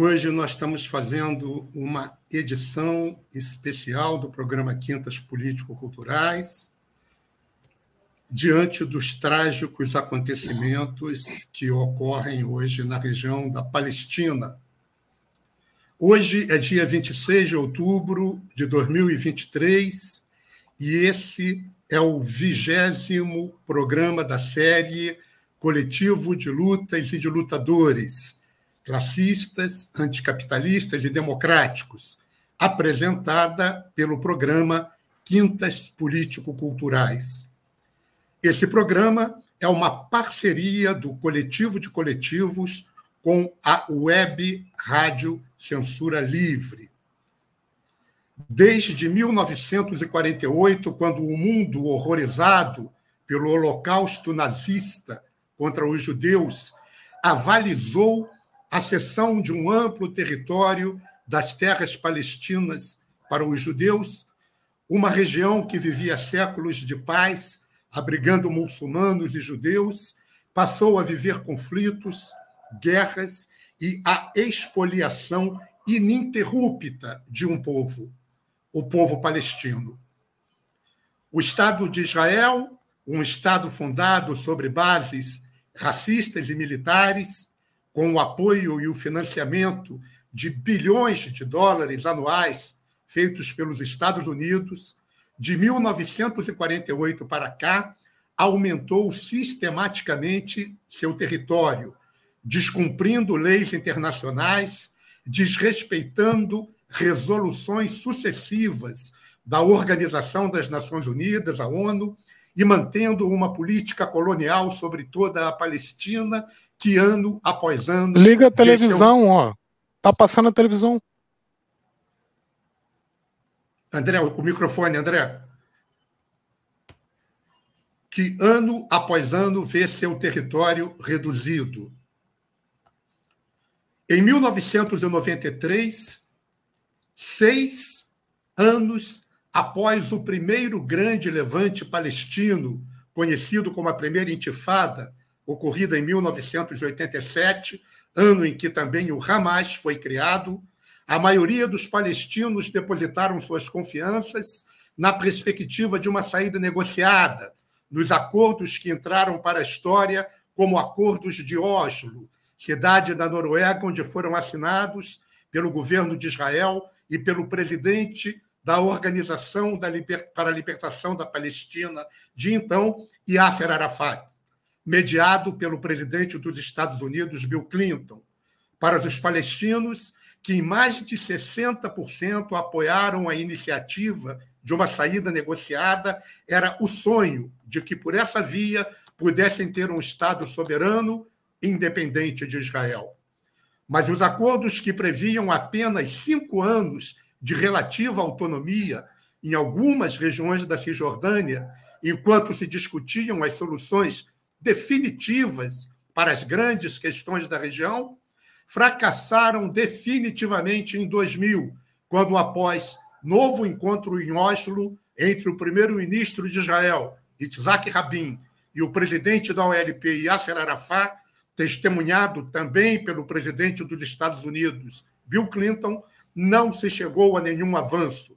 Hoje nós estamos fazendo uma edição especial do programa Quintas Político-Culturais, diante dos trágicos acontecimentos que ocorrem hoje na região da Palestina. Hoje é dia 26 de outubro de 2023 e esse é o vigésimo programa da série Coletivo de Lutas e de Lutadores classistas, anticapitalistas e democráticos, apresentada pelo programa Quintas Político-Culturais. Esse programa é uma parceria do Coletivo de Coletivos com a Web Rádio Censura Livre. Desde 1948, quando o mundo horrorizado pelo holocausto nazista contra os judeus avalizou a cessão de um amplo território das terras palestinas para os judeus, uma região que vivia séculos de paz, abrigando muçulmanos e judeus, passou a viver conflitos, guerras e a expoliação ininterrupta de um povo, o povo palestino. O Estado de Israel, um Estado fundado sobre bases racistas e militares, com o apoio e o financiamento de bilhões de dólares anuais feitos pelos Estados Unidos, de 1948 para cá, aumentou sistematicamente seu território, descumprindo leis internacionais, desrespeitando resoluções sucessivas da Organização das Nações Unidas, a ONU, e mantendo uma política colonial sobre toda a Palestina, que ano após ano. Liga a televisão, ó. Tá passando a televisão. André, o microfone, André. Que ano após ano vê seu território reduzido. Em 1993, seis anos após o primeiro grande levante palestino, conhecido como a Primeira Intifada, ocorrida em 1987, ano em que também o Hamas foi criado, a maioria dos palestinos depositaram suas confianças na perspectiva de uma saída negociada, nos acordos que entraram para a história como Acordos de Oslo, cidade da Noruega onde foram assinados pelo governo de Israel e pelo presidente da Organização para a Libertação da Palestina de então, Yasser Arafat, mediado pelo presidente dos Estados Unidos, Bill Clinton, para os palestinos, que em mais de 60% apoiaram a iniciativa de uma saída negociada, era o sonho de que, por essa via, pudessem ter um Estado soberano independente de Israel. Mas os acordos que previam apenas cinco anos de relativa autonomia em algumas regiões da Cisjordânia, enquanto se discutiam as soluções definitivas para as grandes questões da região, fracassaram definitivamente em 2000, quando, após novo encontro em Oslo entre o primeiro-ministro de Israel, Yitzhak Rabin, e o presidente da OLP, Yasser Arafat, testemunhado também pelo presidente dos Estados Unidos, Bill Clinton, não se chegou a nenhum avanço.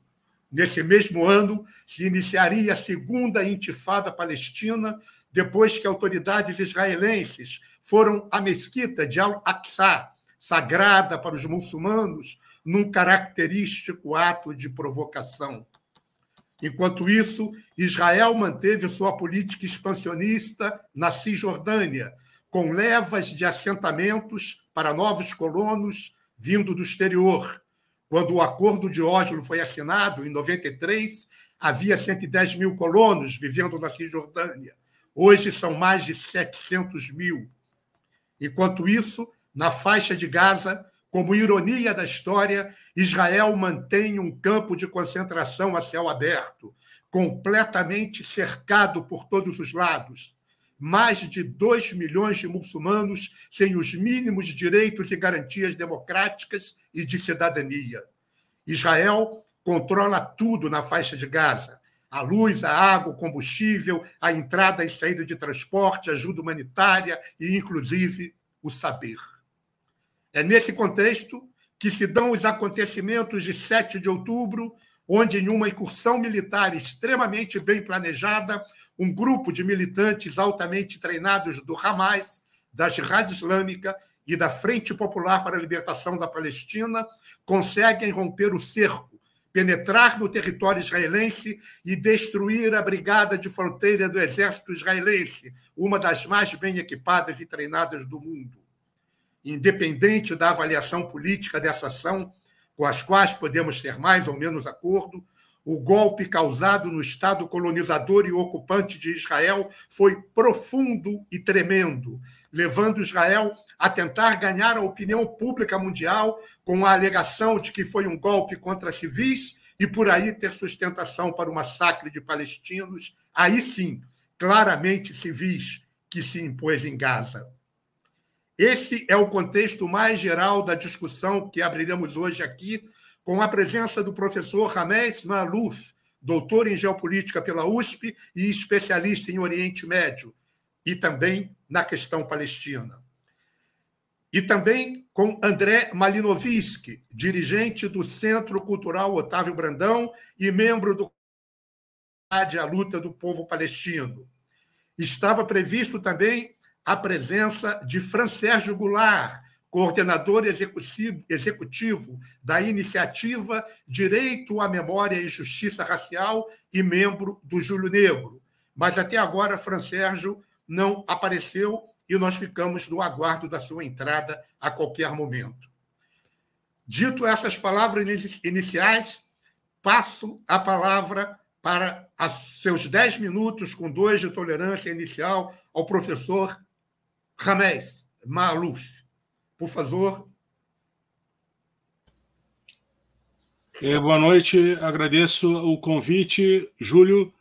Nesse mesmo ano, se iniciaria a segunda intifada palestina, depois que autoridades israelenses foram à mesquita de Al-Aqsa, sagrada para os muçulmanos, num característico ato de provocação. Enquanto isso, Israel manteve sua política expansionista na Cisjordânia, com levas de assentamentos para novos colonos vindo do exterior, quando o Acordo de Oslo foi assinado, em 93, havia 110 mil colonos vivendo na Cisjordânia. Hoje são mais de 700 mil. Enquanto isso, na faixa de Gaza, Como ironia da história, Israel mantém um campo de concentração a céu aberto, completamente cercado por todos os lados. Mais de 2 milhões de muçulmanos sem os mínimos direitos e garantias democráticas e de cidadania. Israel controla tudo na faixa de Gaza: a luz, a água, o combustível, a entrada e saída de transporte, ajuda humanitária e, inclusive, o saber. É nesse contexto que se dão os acontecimentos de 7 de outubro, onde, em uma incursão militar extremamente bem planejada, um grupo de militantes altamente treinados do Hamas, da Jihad Islâmica e da Frente Popular para a Libertação da Palestina conseguem romper o cerco, penetrar no território israelense e destruir a brigada de fronteira do exército israelense, uma das mais bem equipadas e treinadas do mundo. Independente da avaliação política dessa ação, com as quais podemos ter mais ou menos acordo, o golpe causado no Estado colonizador e ocupante de Israel foi profundo e tremendo, levando Israel a tentar ganhar a opinião pública mundial com a alegação de que foi um golpe contra civis e por aí ter sustentação para o massacre de palestinos, aí sim, claramente civis, que se impôs em Gaza. Esse é o contexto mais geral da discussão que abriremos hoje aqui, com a presença do professor Ramesh Maluf, doutor em geopolítica pela USP e especialista em Oriente Médio, e também na questão palestina. E também com André Malinovski, dirigente do Centro Cultural Otávio Brandão e membro do a luta do povo palestino. Estava previsto também a presença de Fran Sérgio Goulart, coordenador executivo da iniciativa Direito à Memória e Justiça Racial e membro do Júlio Negro. Mas até agora, Fran Sérgio não apareceu e nós ficamos no aguardo da sua entrada a qualquer momento. Dito essas palavras iniciais, passo a palavra para seus dez minutos com dois de tolerância inicial ao professor Ramés Maluf, por favor. É, boa noite, agradeço o convite, Júlio.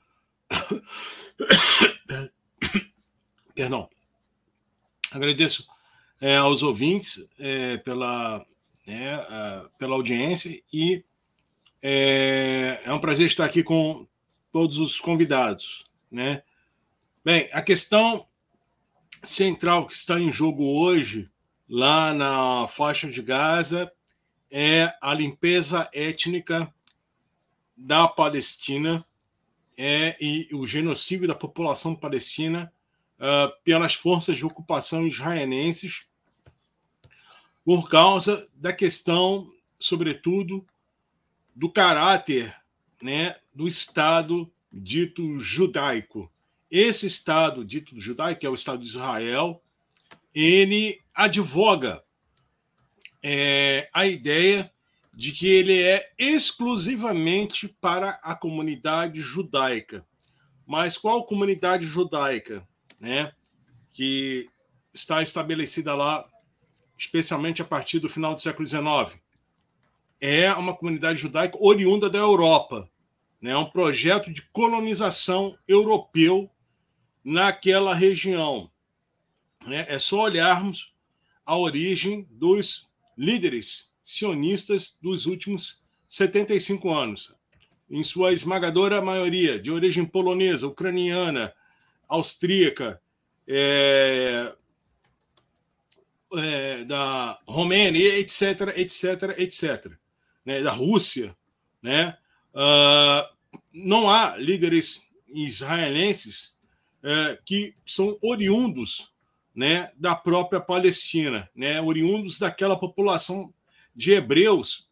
Perdão. Agradeço é, aos ouvintes é, pela, né, pela audiência e é, é um prazer estar aqui com todos os convidados. Né? Bem, a questão central que está em jogo hoje, lá na faixa de Gaza, é a limpeza étnica da Palestina é, e o genocídio da população palestina uh, pelas forças de ocupação israelenses, por causa da questão, sobretudo, do caráter né, do Estado dito judaico. Esse Estado dito judaico, que é o Estado de Israel, ele advoga é, a ideia de que ele é exclusivamente para a comunidade judaica. Mas qual comunidade judaica, né? Que está estabelecida lá, especialmente a partir do final do século XIX? É uma comunidade judaica oriunda da Europa, né? Um projeto de colonização europeu naquela região. Né? É só olharmos a origem dos líderes sionistas dos últimos 75 anos, em sua esmagadora maioria de origem polonesa, ucraniana, austríaca, é, é, da Romênia, etc, etc, etc, né, da Rússia, né? Uh, não há líderes israelenses é, que são oriundos né, da própria Palestina, né, oriundos daquela população de hebreus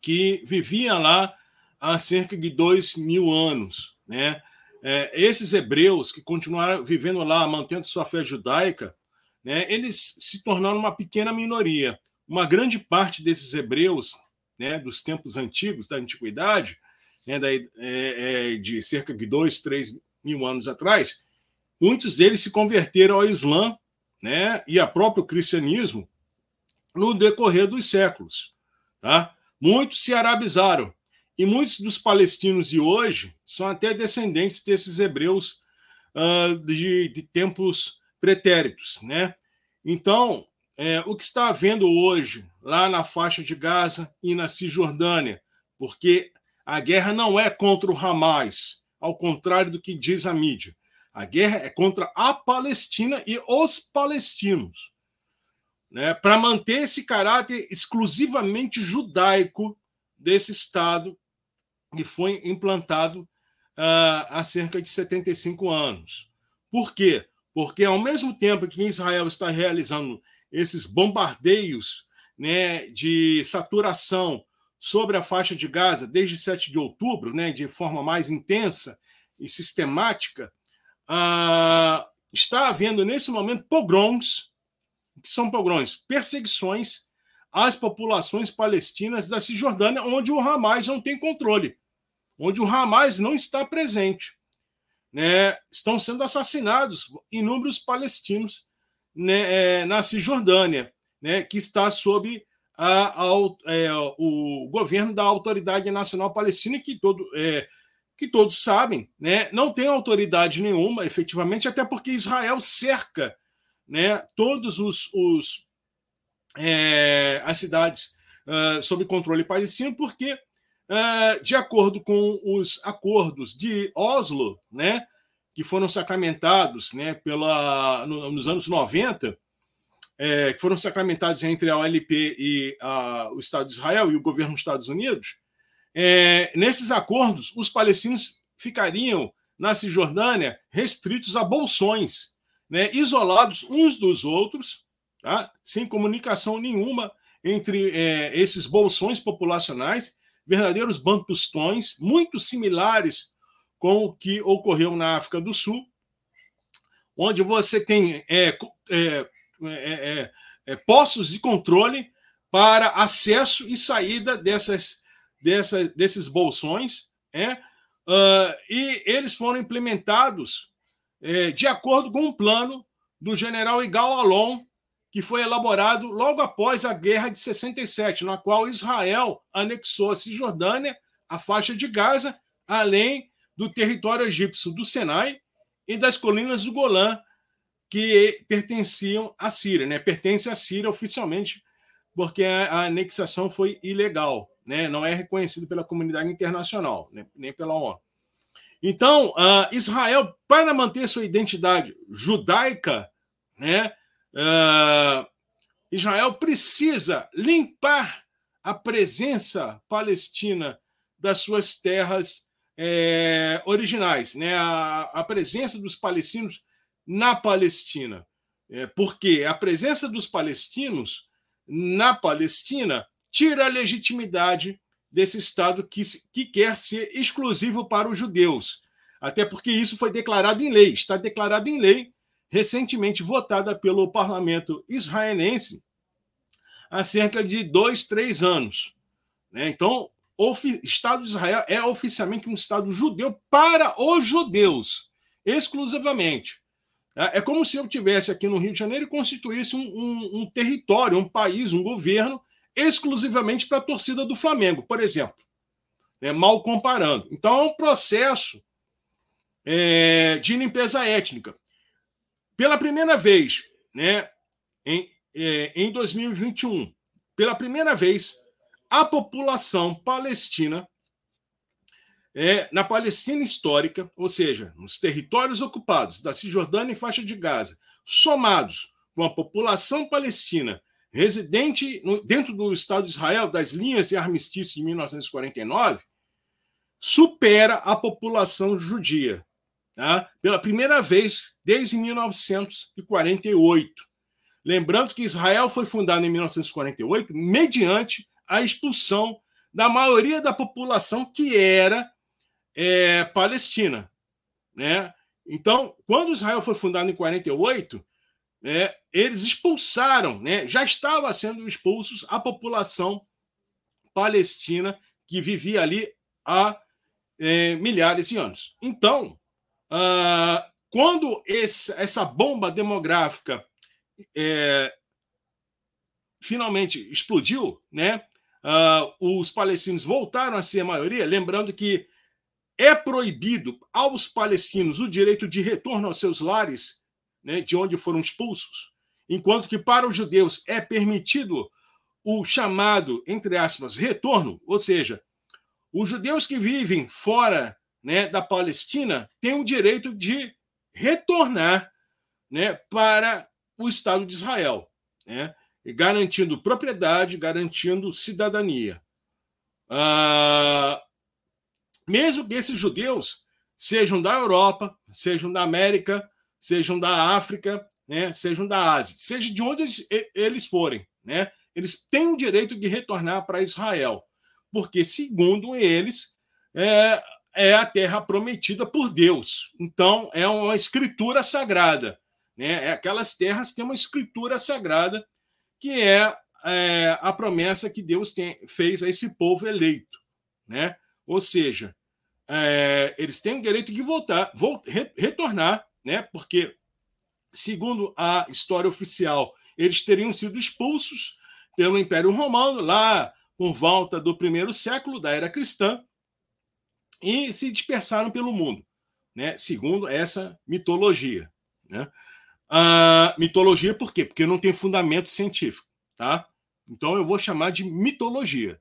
que vivia lá há cerca de dois mil anos. Né? É, esses hebreus que continuaram vivendo lá, mantendo sua fé judaica, né, eles se tornaram uma pequena minoria. Uma grande parte desses hebreus, né, dos tempos antigos, da antiguidade, né, é, é, de cerca de dois, três mil anos atrás, muitos deles se converteram ao Islã né, e ao próprio cristianismo no decorrer dos séculos. Tá? Muitos se arabizaram. E muitos dos palestinos de hoje são até descendentes desses hebreus uh, de, de, tempos pretéritos. Né? Então, é, o que está havendo hoje lá na faixa de Gaza e na Cisjordânia, porque a guerra não é contra o Hamas, ao contrário do que diz a mídia. A guerra é contra a Palestina e os palestinos. Né, para manter esse caráter exclusivamente judaico desse Estado que foi implantado uh, há cerca de 75 anos. Por quê? Porque, ao mesmo tempo que Israel está realizando esses bombardeios né, de saturação sobre a faixa de Gaza desde 7 de outubro, né, de forma mais intensa e sistemática, uh, está havendo nesse momento pogroms, que são pogroms, perseguições às populações palestinas da Cisjordânia, onde o Hamas não tem controle, onde o Hamas não está presente. Né? Estão sendo assassinados inúmeros palestinos né, é, na Cisjordânia, né, que está sob a, a, é, o governo da Autoridade Nacional Palestina, que, todo, é, que todos sabem, né, não tem autoridade nenhuma, efetivamente, até porque Israel cerca né, todos os, os é, as cidades uh, sob controle palestino, porque, de acordo com os acordos de Oslo, né, que foram sacramentados né, pela, no, nos anos 90, é, que foram sacramentados entre a OLP e a, o Estado de Israel e o governo dos Estados Unidos, é, nesses acordos, os palestinos ficariam na Cisjordânia restritos a bolsões, né, isolados uns dos outros, tá, sem comunicação nenhuma entre é, esses bolsões populacionais, verdadeiros bantustões, muito similares com o que ocorreu na África do Sul, onde você tem é, é, é, é, postos de controle para acesso e saída dessas, dessas, desses bolsões, uh, e eles foram implementados é, de acordo com um plano do general Igal Alon, que foi elaborado logo após a Guerra de 67, na qual Israel anexou a Cisjordânia, a faixa de Gaza, além do território egípcio do Sinai e das colinas do Golã, que pertenciam à Síria, né? Pertence à Síria oficialmente, porque a anexação foi ilegal, né? Não é reconhecido pela comunidade internacional, né? nem pela ONU. Então, uh, Israel, para manter sua identidade judaica, né? Uh, Israel precisa limpar a presença palestina das suas terras é, originais, né? A, a, presença dos palestinos na Palestina. É, porque a presença dos palestinos na Palestina tira a legitimidade desse Estado que, que quer ser exclusivo para os judeus. Até porque isso foi declarado em lei, está declarado em lei, recentemente votada pelo parlamento israelense há cerca de dois, três anos. Né? Então, o Estado de Israel é oficialmente um Estado judeu para os judeus, exclusivamente. É, é como se eu tivesse aqui no Rio de Janeiro e constituísse um, um, um território, um país, um governo exclusivamente para a torcida do Flamengo, por exemplo. É, mal comparando. Então, é um processo é, de limpeza étnica. Pela primeira vez, né, em, é, em 2021, pela primeira vez, a população palestina é, na Palestina histórica, ou seja, nos territórios ocupados da Cisjordânia e faixa de Gaza, somados com a população palestina residente no, dentro do Estado de Israel, das linhas de armistício de 1949, supera a população judia. Tá? Pela primeira vez desde 1948. Lembrando que Israel foi fundado em 1948 mediante a expulsão da maioria da população que era é, palestina. Né? Então, quando Israel foi fundado em 48, é, eles expulsaram, né, já estava sendo expulsos a população palestina que vivia ali há é, milhares de anos. Então, ah, quando esse, essa bomba demográfica é, finalmente explodiu, né? Uh, os palestinos voltaram a ser a maioria, lembrando que é proibido aos palestinos o direito de retorno aos seus lares, né, de onde foram expulsos, enquanto que para os judeus é permitido o chamado, entre aspas, retorno, ou seja, os judeus que vivem fora né, da Palestina têm o direito de retornar né, para o Estado de Israel, né, garantindo propriedade, garantindo cidadania. Ah, mesmo que esses judeus sejam da Europa, sejam da América, sejam da África, né, sejam da Ásia, seja de onde eles, eles forem, né, eles têm o direito de retornar para Israel, porque, segundo eles, é, é a terra prometida por Deus. Então, é uma escritura sagrada. Né? É aquelas terras têm uma escritura sagrada, que é, é a promessa que Deus tem, fez a esse povo eleito. Né? Ou seja, é, eles têm o direito de voltar, voltar, retornar, né? porque, segundo a história oficial, eles teriam sido expulsos pelo Império Romano, lá por volta do primeiro século da era cristã, e se dispersaram pelo mundo, né? segundo essa mitologia. Né? A mitologia por quê? Porque não tem fundamento científico. Tá? Então eu vou chamar de mitologia.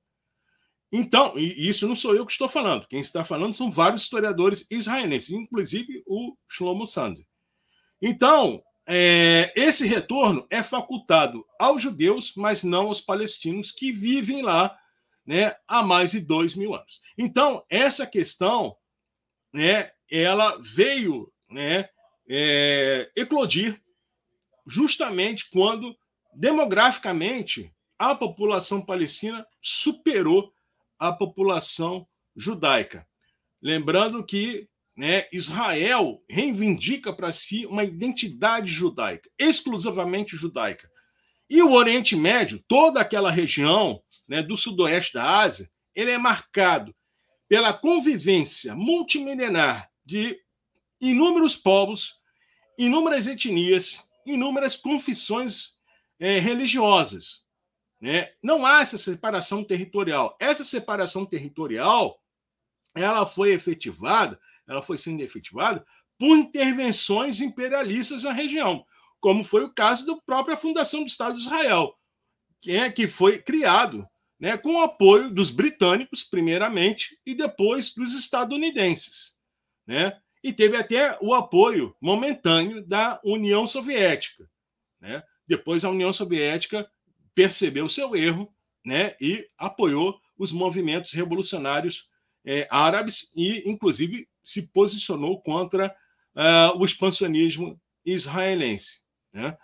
Então, e isso não sou eu que estou falando. Quem está falando são vários historiadores israelenses, inclusive o Shlomo Sand. Então, é, esse retorno é facultado aos judeus, mas não aos palestinos que vivem lá né, há mais de dois mil anos. Então, essa questão né, ela veio né, é, eclodir justamente quando, demograficamente, a população palestina superou a população judaica. Lembrando que né, Israel reivindica para si uma identidade judaica, exclusivamente judaica. E o Oriente Médio, toda aquela região né, do sudoeste da Ásia, ele é marcado pela convivência multimilenar de inúmeros povos, inúmeras etnias, inúmeras confissões é, religiosas. Né? Não há essa separação territorial. Essa separação territorial ela foi efetivada, ela foi sendo efetivada por intervenções imperialistas na região, como foi o caso da própria fundação do Estado de Israel, que, é, que foi criado né, com o apoio dos britânicos, primeiramente, e depois dos estadunidenses. Né? E teve até o apoio momentâneo da União Soviética. Né? Depois a União Soviética percebeu seu erro né, e apoiou os movimentos revolucionários é, árabes e, inclusive, se posicionou contra uh, o expansionismo israelense. Né?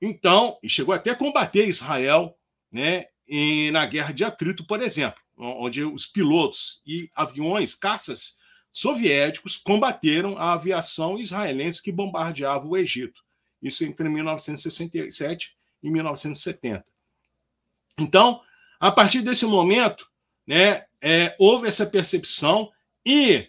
Então, e chegou até a combater Israel né, e, na guerra de atrito, por exemplo, onde os pilotos e aviões, caças soviéticos combateram a aviação israelense que bombardeava o Egito. Isso entre 1967 e 1970. Então, a partir desse momento, né, é, houve essa percepção e,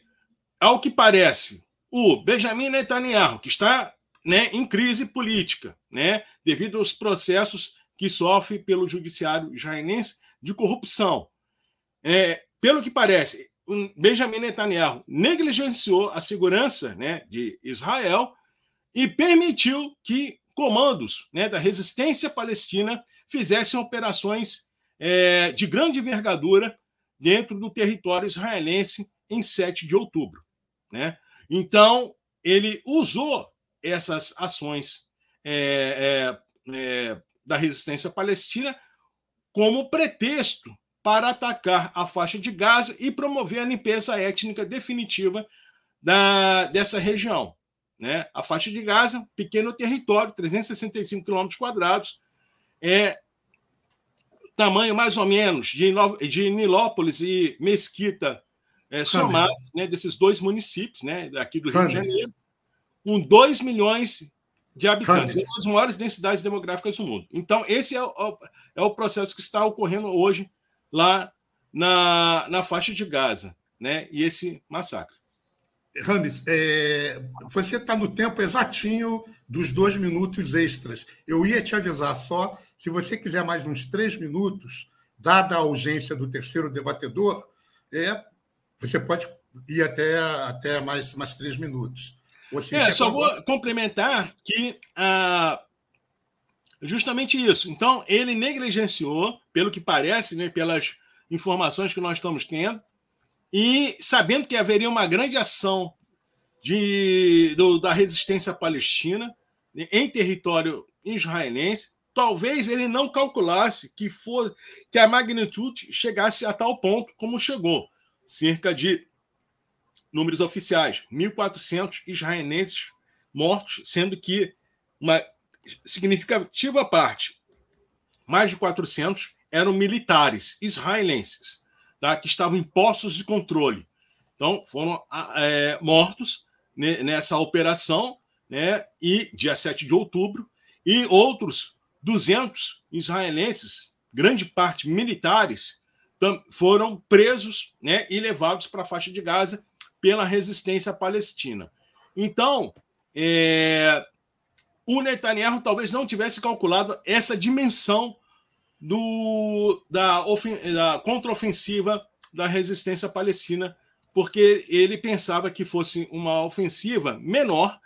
ao que parece, o Benjamin Netanyahu, que está né, em crise política, né, devido aos processos que sofre pelo judiciário israelense de corrupção. É, pelo que parece, Benjamin Netanyahu negligenciou a segurança né, de Israel e permitiu que comandos né, da resistência palestina fizessem operações é, de grande envergadura dentro do território israelense em 7 de outubro. Né? Então, ele usou essas ações é, é, é da resistência palestina como pretexto para atacar a faixa de Gaza e promover a limpeza étnica definitiva da, dessa região. Né? A faixa de Gaza, pequeno território, 365 quilômetros quadrados, é tamanho mais ou menos de, de Nilópolis e Mesquita é, somado, né, desses dois municípios, né, aqui do Rio de Janeiro, com 2 milhões de habitantes, uma das maiores densidades demográficas do mundo. Então, esse é o, é o processo que está ocorrendo hoje lá na, na faixa de Gaza, né, e esse massacre. Rames, é, você está no tempo exatinho dos dois minutos extras. Eu ia te avisar só Se você quiser mais uns três minutos, dada a urgência do terceiro debatedor, é, você pode ir até, até mais, mais três minutos. É, só vou complementar que ah, justamente isso. Então, ele negligenciou, pelo que parece, né, pelas informações que nós estamos tendo, e sabendo que haveria uma grande ação de, do, da resistência palestina em território israelense, talvez ele não calculasse que, for, que a magnitude chegasse a tal ponto como chegou cerca de números oficiais, 1.400 israelenses mortos, sendo que uma significativa parte, mais de 400, eram militares israelenses, tá? que estavam em postos de controle. Então, foram é, mortos nessa operação, né? e dia 7 de outubro, e outros 200 israelenses, grande parte militares, foram presos né? e levados para a faixa de Gaza pela resistência palestina. Então, é, o Netanyahu talvez não tivesse calculado essa dimensão do, da, da contraofensiva da resistência palestina, porque ele pensava que fosse uma ofensiva menor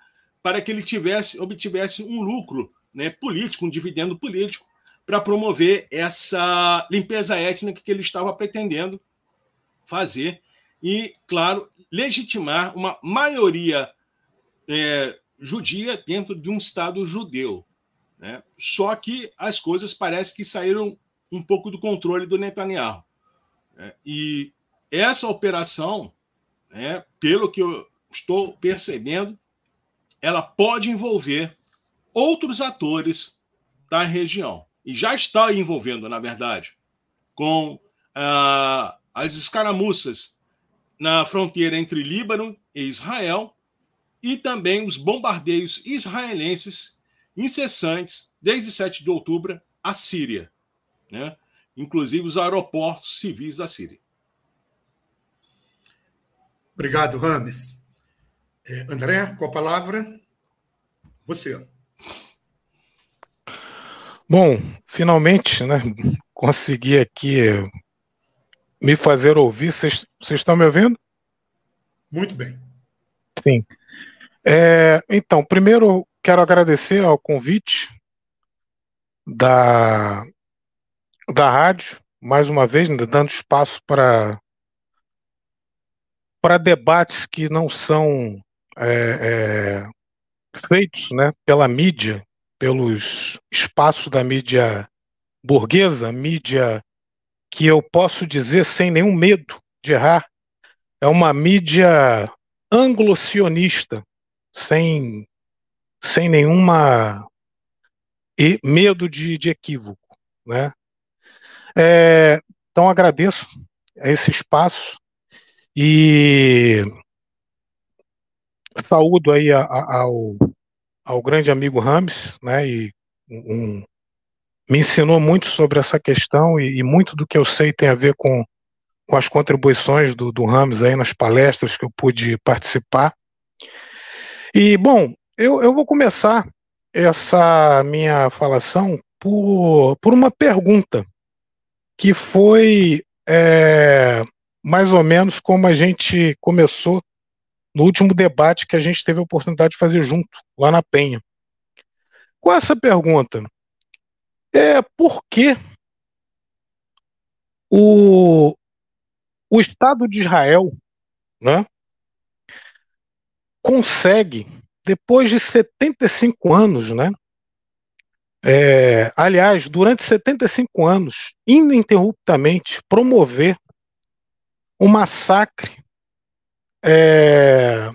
para que ele tivesse obtivesse um lucro né, político, um dividendo político, para promover essa limpeza étnica que ele estava pretendendo fazer e, claro, legitimar uma maioria é, judia dentro de um Estado judeu. Né? Só que as coisas parecem que saíram um pouco do controle do Netanyahu. Né? E essa operação, né, pelo que eu estou percebendo, ela pode envolver outros atores da região. E já está envolvendo, na verdade, com ah, as escaramuças na fronteira entre Líbano e Israel, e também os bombardeios israelenses incessantes desde 7 de outubro à Síria, né? inclusive os aeroportos civis da Síria. Obrigado, Rames. É, André, com a palavra, você. Bom, finalmente, né, consegui aqui me fazer ouvir. Vocês estão me ouvindo? Muito bem. Sim. É, então, primeiro quero agradecer ao convite da, da rádio, mais uma vez, né, dando espaço para para debates que não são é, é, feitos né, pela mídia, pelos espaços da mídia burguesa, mídia que eu posso dizer sem nenhum medo de errar, é uma mídia anglo-sionista, sem, sem nenhuma medo de, de equívoco. Né? É, então agradeço esse espaço e saúdo aí a, a, ao, ao grande amigo Rames, né? E um, me ensinou muito sobre essa questão e, e, muito do que eu sei tem a ver com, com as contribuições do, do Rames aí nas palestras que eu pude participar. E, bom, eu, eu vou começar essa minha falação por, por uma pergunta que foi é, mais ou menos como a gente começou no último debate que a gente teve a oportunidade de fazer junto, lá na Penha. Qual é essa pergunta? É por que o, o Estado de Israel né, consegue, depois de 75 anos, né? É, aliás, durante 75 anos, ininterruptamente, promover um massacre, é,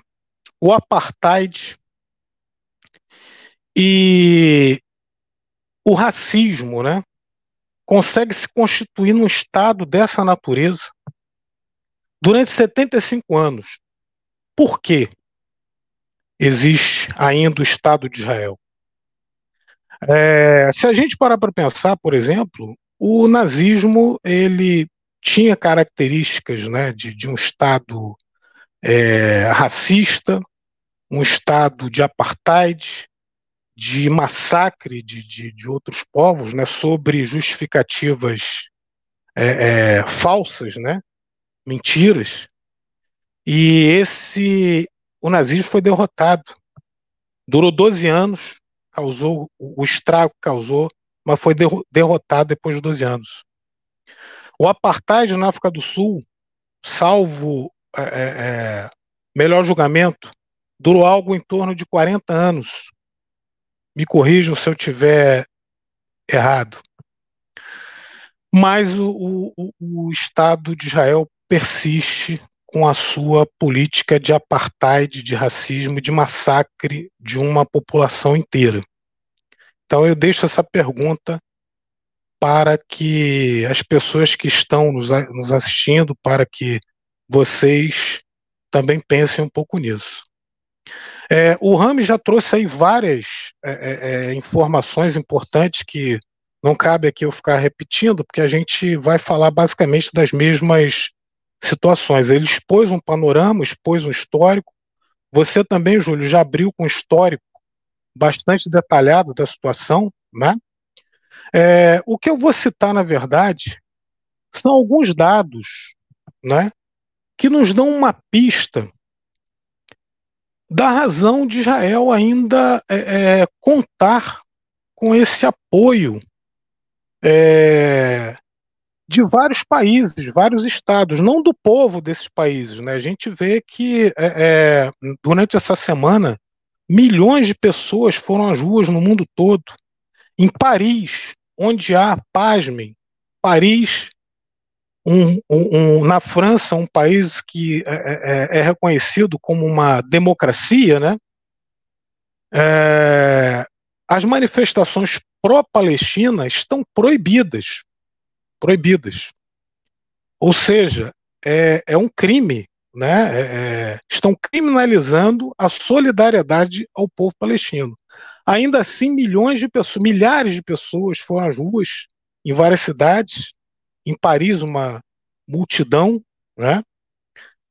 o apartheid e o racismo, né? Consegue se constituir num estado dessa natureza durante 75 anos. Por quê? existe ainda o Estado de Israel. É, se a gente parar para pensar, por exemplo, o nazismo ele tinha características né, de, de um Estado é, racista, um Estado de apartheid, de massacre de, de, de outros povos, né, sobre justificativas é, é, falsas, né, mentiras. E esse, o nazismo foi derrotado. Durou 12 anos, causou o estrago que causou, mas foi derrotado depois de 12 anos. O apartheid na África do Sul, salvo é, é, é melhor julgamento, durou algo em torno de 40 anos. Me corrijam se eu tiver errado. Mas o, o, o Estado de Israel persiste com a sua política de apartheid, de racismo, de massacre de uma população inteira. Então eu deixo essa pergunta para que as pessoas que estão nos, nos assistindo, para que vocês também pensem um pouco nisso. É, o Rami já trouxe aí várias é, é, é, informações importantes que não cabe aqui eu ficar repetindo, porque a gente vai falar basicamente das mesmas situações. Ele expôs um panorama, expôs um histórico. Você também, Júlio, já abriu com um histórico bastante detalhado da situação, né? É, o que eu vou citar, na verdade, são alguns dados, né, que nos dão uma pista da razão de Israel ainda é, é, contar com esse apoio é, de vários países, vários estados, não do povo desses países. Né? A gente vê que é, é, durante essa semana milhões de pessoas foram às ruas no mundo todo. Em Paris, onde há, pasmem, Paris um, um, na França, um país que é, é, é, é reconhecido como uma democracia, né? É, as manifestações pró-Palestina estão proibidas, proibidas. Ou seja, é, é um crime, né? É, estão criminalizando a solidariedade ao povo palestino. Ainda assim, milhões de pessoas, milhares de pessoas foram às ruas em várias cidades em Paris, uma multidão. Né?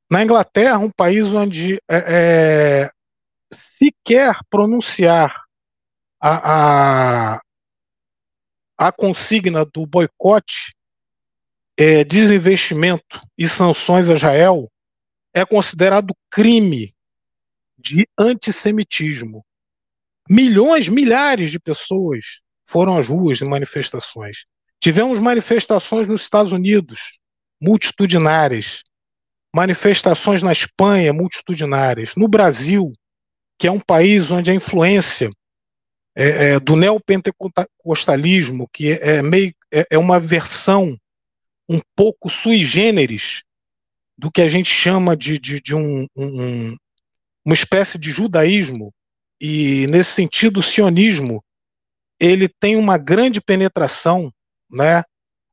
Na Inglaterra, um país onde é, é, se quer pronunciar a, a, a consigna do boicote, é, desinvestimento e sanções a Israel, é considerado crime de antissemitismo. Milhões, milhares de pessoas foram às ruas em manifestações. Tivemos manifestações nos Estados Unidos, multitudinárias. Manifestações na Espanha, multitudinárias. No Brasil, que é um país onde a influência é, é, do neopentecostalismo, que é, meio, é, é uma versão um pouco sui generis do que a gente chama de, de, de um, um, uma espécie de judaísmo, e nesse sentido o sionismo ele tem uma grande penetração né,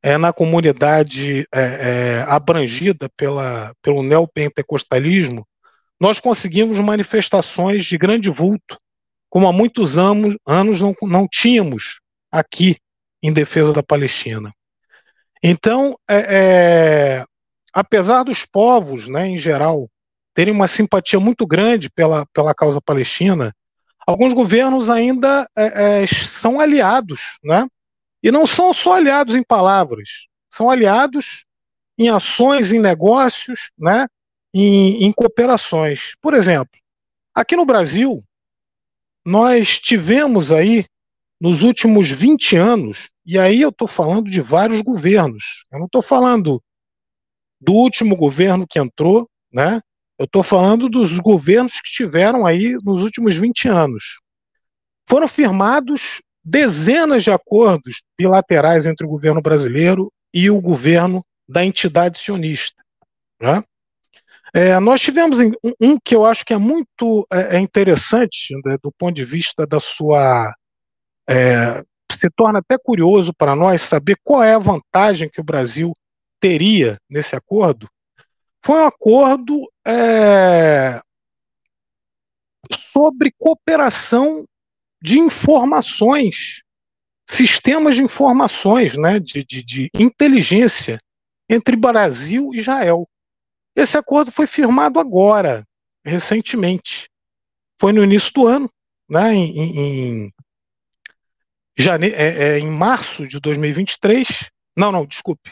é, na comunidade é, é, abrangida pela, pelo neopentecostalismo, nós conseguimos manifestações de grande vulto, como há muitos anos, anos não, não tínhamos aqui em defesa da Palestina. Então, é, é, apesar dos povos, né, em geral, terem uma simpatia muito grande pela, pela causa palestina, alguns governos ainda é, é são aliados, né, e não são só aliados em palavras, são aliados em ações, em negócios, né? em, em cooperações. Por exemplo, aqui no Brasil, nós tivemos aí, nos últimos 20 anos, e aí eu estou falando de vários governos, eu não estou falando do último governo que entrou, né? Eu estou falando dos governos que tiveram aí nos últimos 20 anos. Foram firmados dezenas de acordos bilaterais entre o governo brasileiro e o governo da entidade sionista. Né? É, nós tivemos um, que eu acho que é muito é, é, interessante né, do ponto de vista da sua. É, se torna até curioso para nós saber qual é a vantagem que o Brasil teria nesse acordo. Foi um acordo é, sobre cooperação de informações, sistemas de informações, né, de, de, de inteligência entre Brasil e Israel. Esse acordo foi firmado agora, recentemente. Foi no início do ano, né, em, em jane... É, é, em março de 2023. Não, não, desculpe.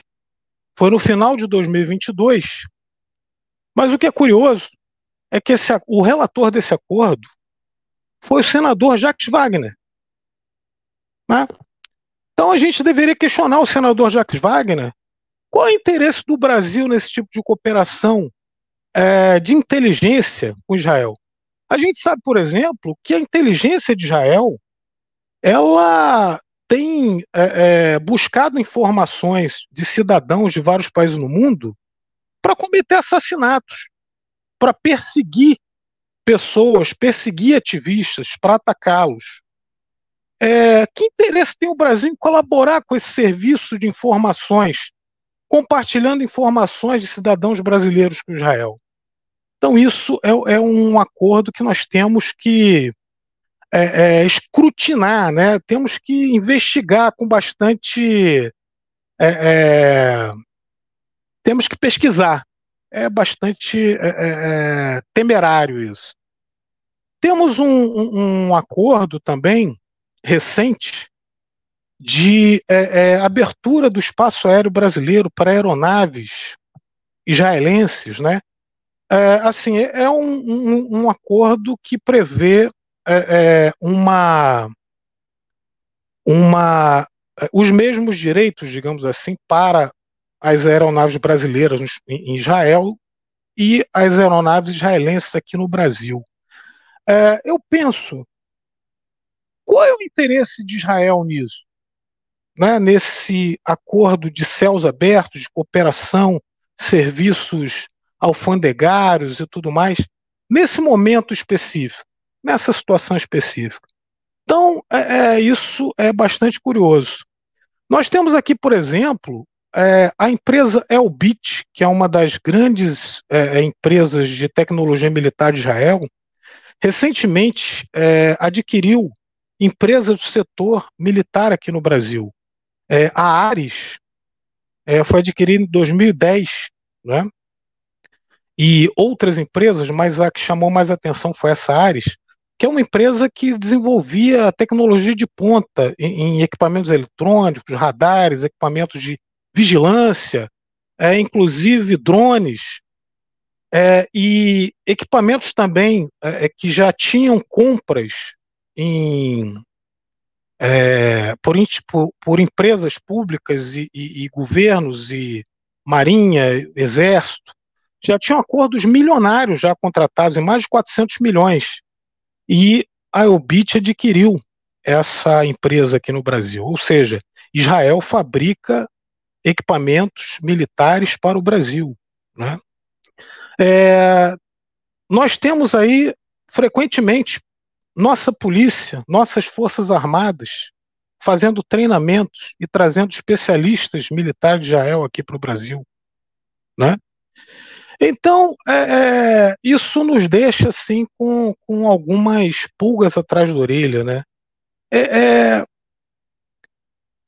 Foi no final de 2022. Mas o que é curioso é que esse, o relator desse acordo foi o senador Jacques Wagner. Né? Então a gente deveria questionar o senador Jacques Wagner qual é o interesse do Brasil nesse tipo de cooperação é, de inteligência com Israel. A gente sabe, por exemplo, que a inteligência de Israel ela tem é, é, buscado informações de cidadãos de vários países no mundo para cometer assassinatos, para perseguir pessoas, perseguir ativistas, para atacá-los. É, que interesse tem o Brasil em colaborar com esse serviço de informações, compartilhando informações de cidadãos brasileiros com Israel? Então, isso é, é um acordo que nós temos que é, é, escrutinar, né? temos que investigar com bastante. É, é temos que pesquisar. É bastante temerário isso. Temos um, um, acordo também recente de abertura do espaço aéreo brasileiro para aeronaves israelenses, né? É, assim, é um, um, um, acordo que prevê é, é, uma, uma, é, os mesmos direitos, digamos assim, para as aeronaves brasileiras em Israel e as aeronaves israelenses aqui no Brasil. É, eu penso, qual é o interesse de Israel nisso? Né, nesse acordo de céus abertos, de cooperação, serviços alfandegários e tudo mais, nesse momento específico nessa situação específica. Então, é, é, isso é bastante curioso. Nós temos aqui, por exemplo, é, a empresa Elbit, que é uma das grandes é, é, empresas de tecnologia militar de Israel, recentemente é, adquiriu empresa do setor militar aqui no Brasil. a Ares foi adquirida em 2010, né? e outras empresas, mas a que chamou mais atenção foi essa Ares, que é uma empresa que desenvolvia tecnologia de ponta em, em equipamentos eletrônicos, radares, equipamentos de vigilância, é, inclusive drones, é, e equipamentos também é, é que já tinham compras em, é, por, por, empresas públicas e, e, e governos e marinha, exército, já tinham acordos milionários já contratados em mais de 400 milhões e a Elbit adquiriu essa empresa aqui no Brasil. Ou seja, Israel fabrica equipamentos militares para o Brasil. Né? É, nós temos aí, frequentemente, nossa polícia, nossas forças armadas, fazendo treinamentos e trazendo especialistas militares de Israel aqui para o Brasil. Né? Então, é, é, isso nos deixa assim com, com algumas pulgas atrás da orelha, né? É, é,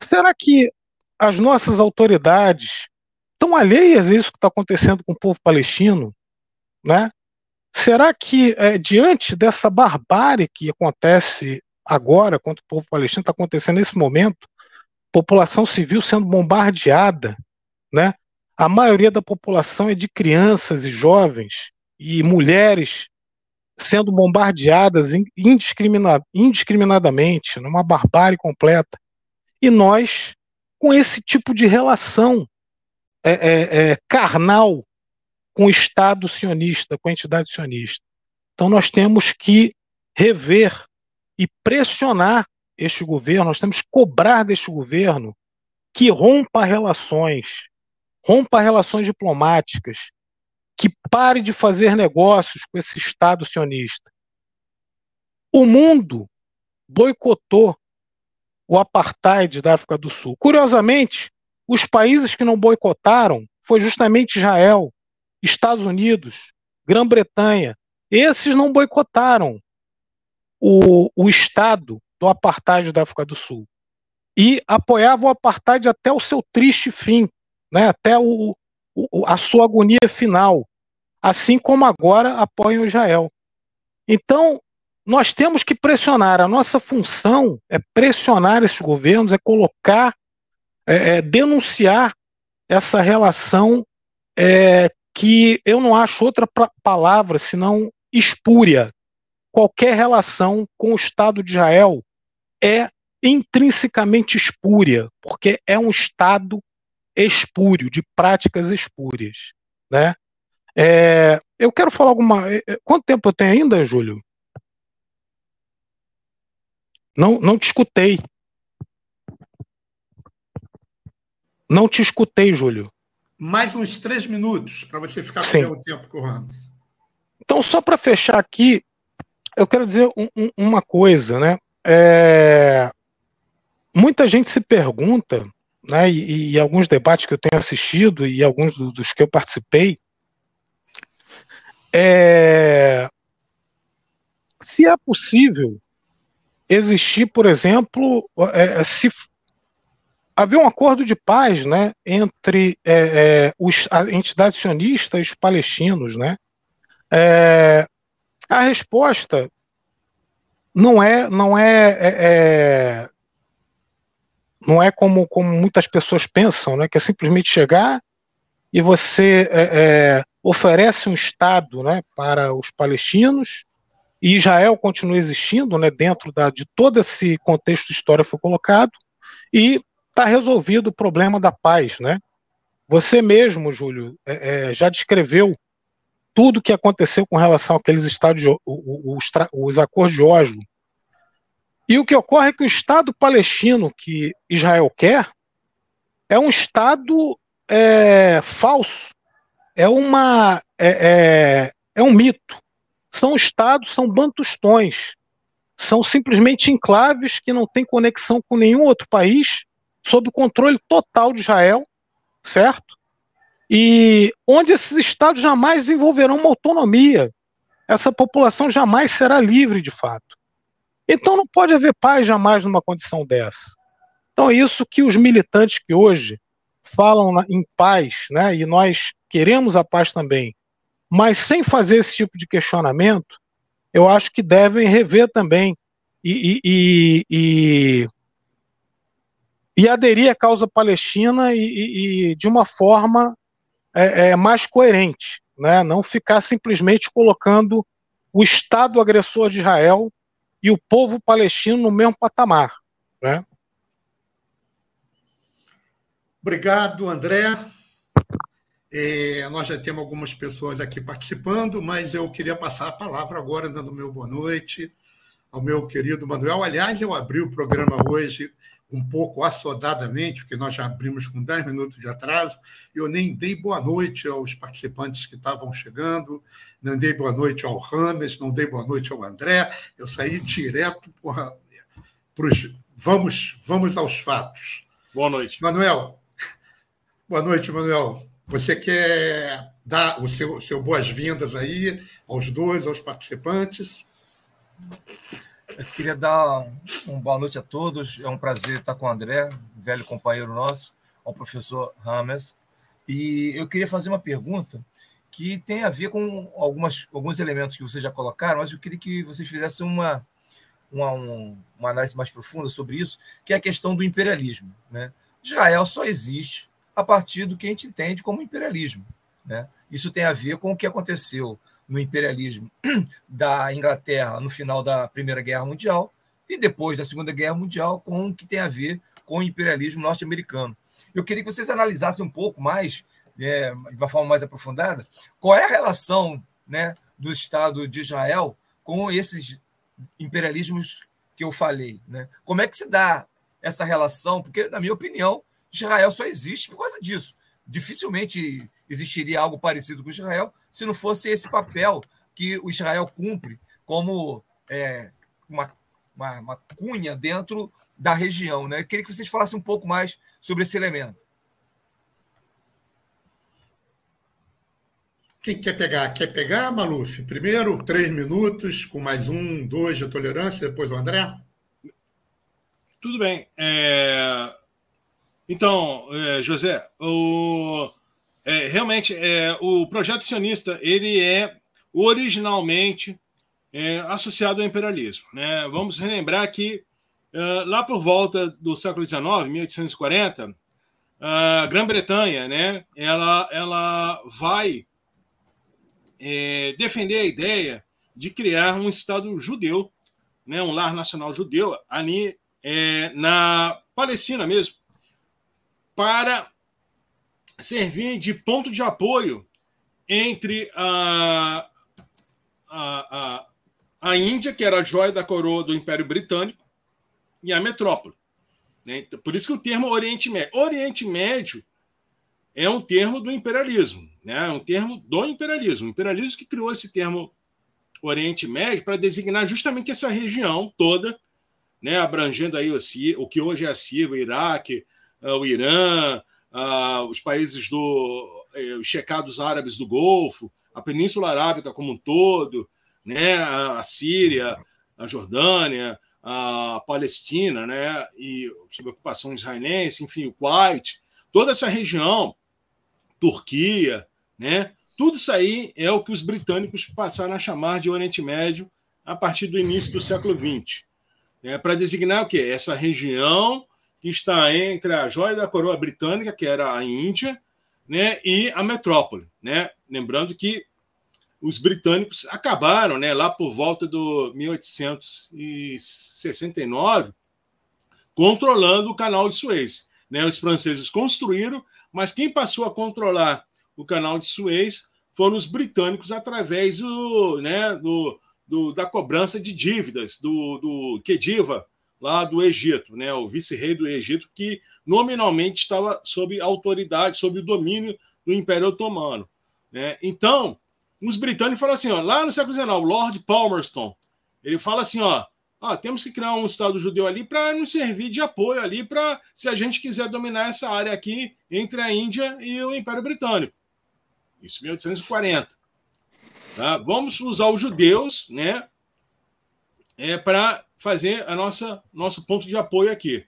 será que as nossas autoridades estão alheias a isso que está acontecendo com o povo palestino, né? Será que é, diante dessa barbárie que acontece agora contra o povo palestino, está acontecendo nesse momento, população civil sendo bombardeada, né? A maioria da população é de crianças e jovens e mulheres sendo bombardeadas indiscriminad indiscriminadamente, numa barbárie completa. E nós, com esse tipo de relação é, é, é, carnal com o Estado sionista, com a entidade sionista. Então nós temos que rever e pressionar este governo, nós temos que cobrar deste governo que rompa relações rompa relações diplomáticas, que pare de fazer negócios com esse Estado sionista. O mundo boicotou o apartheid da África do Sul. Curiosamente, os países que não boicotaram foi justamente Israel, Estados Unidos, Grã-Bretanha. Esses não boicotaram o, o Estado do apartheid da África do Sul e apoiavam o apartheid até o seu triste fim né, até o, o, a sua agonia final, assim como agora apoiam Israel. Então, nós temos que pressionar. A nossa função é pressionar esses governos, é colocar, é, é denunciar essa relação é, que eu não acho outra palavra senão espúria. Qualquer relação com o Estado de Israel é intrinsecamente espúria, porque é um Estado espúrio, de práticas espúrias. Né? É, eu quero falar alguma. É, é, quanto tempo eu tenho ainda, Júlio? Não, não te escutei. Não te escutei, Júlio. Mais uns três minutos para você ficar com o tempo que o Ramos. Então, só para fechar aqui, eu quero dizer um, um, uma coisa, né? É... Muita gente se pergunta, né, e, e, alguns debates que eu tenho assistido e alguns dos que eu participei, é... se é possível existir, por exemplo, é, se havia um acordo de paz né, entre é, é, os, a entidade sionista e os palestinos. Né? É, a resposta não é não é, é, é, não é como, como muitas pessoas pensam, né, que é simplesmente chegar e você é, oferece um Estado né, para os palestinos e Israel continua existindo né, dentro da, de todo esse contexto de história foi colocado e está resolvido o problema da paz, né? Você mesmo, Júlio, é, é, já descreveu tudo o que aconteceu com relação àqueles estados, os, os acordos de Oslo. E o que ocorre é que o Estado palestino que Israel quer é um Estado é, falso, é uma é, é, é um mito. São estados, são bantustões, são simplesmente enclaves que não têm conexão com nenhum outro país sob o controle total de Israel, certo? E onde esses estados jamais desenvolverão uma autonomia. Essa população jamais será livre de fato. Então não pode haver paz jamais numa condição dessa. Então é isso que os militantes que hoje falam em paz, né, e nós queremos a paz também, mas sem fazer esse tipo de questionamento, eu acho que devem rever também e, e, e, e aderir à causa palestina e, e de uma forma é, é, mais coerente, né? não ficar simplesmente colocando o Estado agressor de Israel e o povo palestino no mesmo patamar. Né? Obrigado, André. É, nós já temos algumas pessoas aqui participando, mas eu queria passar a palavra agora, dando meu boa noite ao meu querido Manuel. Aliás, eu abri o programa hoje um pouco assodadamente, porque nós já abrimos com 10 minutos de atraso, e eu nem dei boa noite aos participantes que estavam chegando, não dei boa noite ao Rames, não dei boa noite ao André, eu saí direto para os. Vamos, vamos aos fatos. Boa noite. Manuel, boa noite, Manuel. Você quer dar o seu, seu boas-vindas aí aos dois, aos participantes? Eu queria dar uma boa noite a todos. É um prazer estar com o André, velho companheiro nosso, ao professor Rames. E eu queria fazer uma pergunta que tem a ver com algumas, alguns elementos que vocês já colocaram, mas eu queria que vocês fizessem uma, uma, uma análise mais profunda sobre isso, que é a questão do imperialismo. Né? Israel só existe a partir do que a gente entende como imperialismo. Né? Isso tem a ver com o que aconteceu no imperialismo da Inglaterra no final da Primeira Guerra Mundial e depois da Segunda Guerra Mundial com o que tem a ver com o imperialismo norte-americano. Eu queria que vocês analisassem um pouco mais, é, de uma forma mais aprofundada, qual é a relação né, do Estado de Israel com esses imperialismos que eu falei. Né? Como é que se dá essa relação? Porque, na minha opinião, Israel só existe por causa disso. Dificilmente existiria algo parecido com Israel se não fosse esse papel que o Israel cumpre como é, uma, uma, uma, cunha dentro da região. Né? Eu queria que vocês falassem um pouco mais sobre esse elemento. Quem quer pegar? Quer pegar, Maluf? Primeiro, três minutos, com mais um, dois de tolerância, depois o André? Tudo bem. É... Então, é, José, o... É, realmente, é, o projeto sionista ele é originalmente é, associado ao imperialismo. Né? Vamos relembrar que uh, lá por volta do século XIX, 1840, a Grã-Bretanha, né, ela, ela vai é, defender a ideia de criar um Estado judeu, né, um lar nacional judeu, ali é, na Palestina mesmo, para servir de ponto de apoio entre a, a, a, a Índia, que era a joia da coroa do Império Britânico, e a metrópole. Né? Por isso que o termo Oriente Médio. Oriente Médio é um termo do imperialismo, né? é um termo do imperialismo. O imperialismo que criou esse termo Oriente Médio para designar justamente essa região toda, né? abrangendo aí o, o que hoje é a Síria, o Iraque, ah, o Irã, uh, os países do eh, os checados árabes do Golfo, a Península Arábica como um todo, né, a, Síria, a Jordânia, a Palestina, né, e sob ocupação israelense, enfim, o Kuwait, toda essa região, Turquia, né, tudo isso aí é o que os britânicos passaram a chamar de Oriente Médio a partir do início do século XX, né, para designar o quê? Essa região que está entre a joia da coroa britânica, que era a Índia, né, e a metrópole. Né? Lembrando que os britânicos acabaram, né, lá por volta do 1869, controlando o canal de Suez. Né? Os franceses construíram, mas quem passou a controlar o canal de Suez foram os britânicos através do, né, do, do da cobrança de dívidas do, do Khediva, lá do Egito, né, o vice-rei do Egito, que nominalmente estava sob autoridade, sob o domínio do Império Otomano. Né? Então, os britânicos falam assim, ó, lá no século XIX, Lord Palmerston, ele fala assim, ó, ó temos que criar um Estado judeu ali para nos servir de apoio ali para se a gente quiser dominar essa área aqui entre a Índia e o Império Britânico. Isso em 1840. Tá? Vamos usar os judeus, né, é, para fazer a nossa nosso ponto de apoio aqui.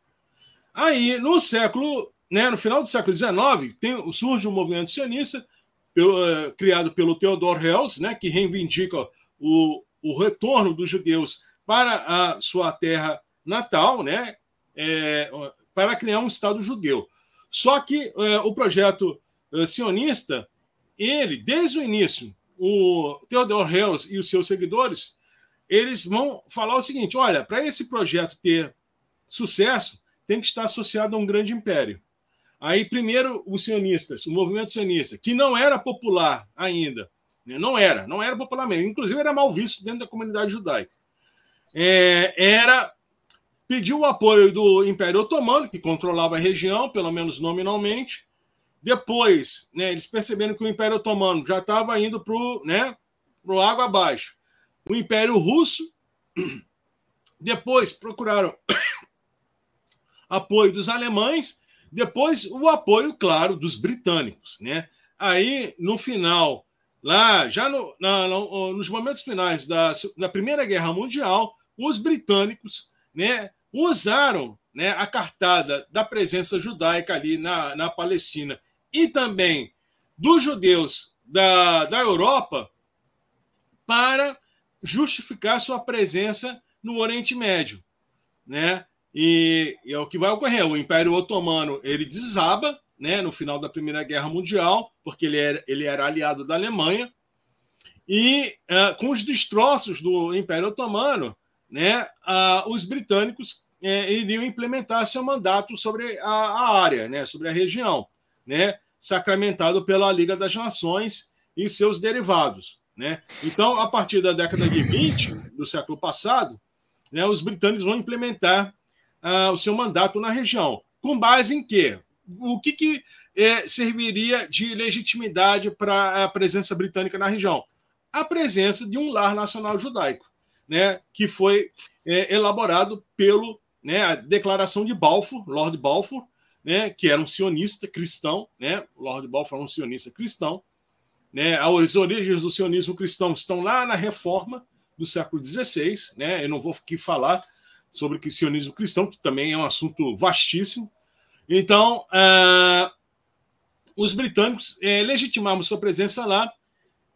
Aí, no século, né, no final do século XIX, tem, surge um movimento sionista pelo, uh, criado pelo Theodor Herzl, né, que reivindica o, o retorno dos judeus para a sua terra natal, né, é, para criar um Estado judeu. Só que é, o projeto é, sionista, ele, desde o início, o Theodor Herzl e os seus seguidores eles vão falar o seguinte: olha, para esse projeto ter sucesso, tem que estar associado a um grande império. Aí, primeiro, os sionistas, o movimento sionista, que não era popular ainda, né? não era, não era popular mesmo, inclusive era mal visto dentro da comunidade judaica. É, era pediu o apoio do Império Otomano, que controlava a região, pelo menos nominalmente. Depois, né, eles perceberam que o Império Otomano já estava indo para o né, água abaixo o Império Russo. Depois procuraram apoio dos alemães, depois o apoio, claro, dos britânicos. Né? Aí, no final, lá, já no, na, no, nos momentos finais da, da Primeira Guerra Mundial, os britânicos né, usaram né, a cartada da presença judaica ali na, na Palestina e também dos judeus da, da Europa para justificar sua presença no Oriente Médio, né? E, e, é o que vai ocorrer. O Império Otomano ele desaba, né? No final da Primeira Guerra Mundial, porque ele era, ele era aliado da Alemanha. E uh, com os destroços do Império Otomano, né? Uh, os britânicos uh, iriam implementar seu mandato sobre a, a área, né? Sobre a região, né? Sacramentado pela Liga das Nações e seus derivados. Né? Então, a partir da década de 20 do século passado, né, os britânicos vão implementar uh, o seu mandato na região. Com base em quê? O que, que é, serviria de legitimidade para a presença britânica na região? A presença de um lar nacional judaico, né, que foi é, elaborado pelo né, a Declaração de Balfour, Lord Balfour, né, que era um sionista cristão, né, Lord Balfour era um sionista cristão, né, as origens do sionismo cristão estão lá na reforma do século XVI. Né? Eu não vou aqui falar sobre o sionismo cristão, que também é um assunto vastíssimo. Então, uh, os britânicos uh, legitimaram sua presença lá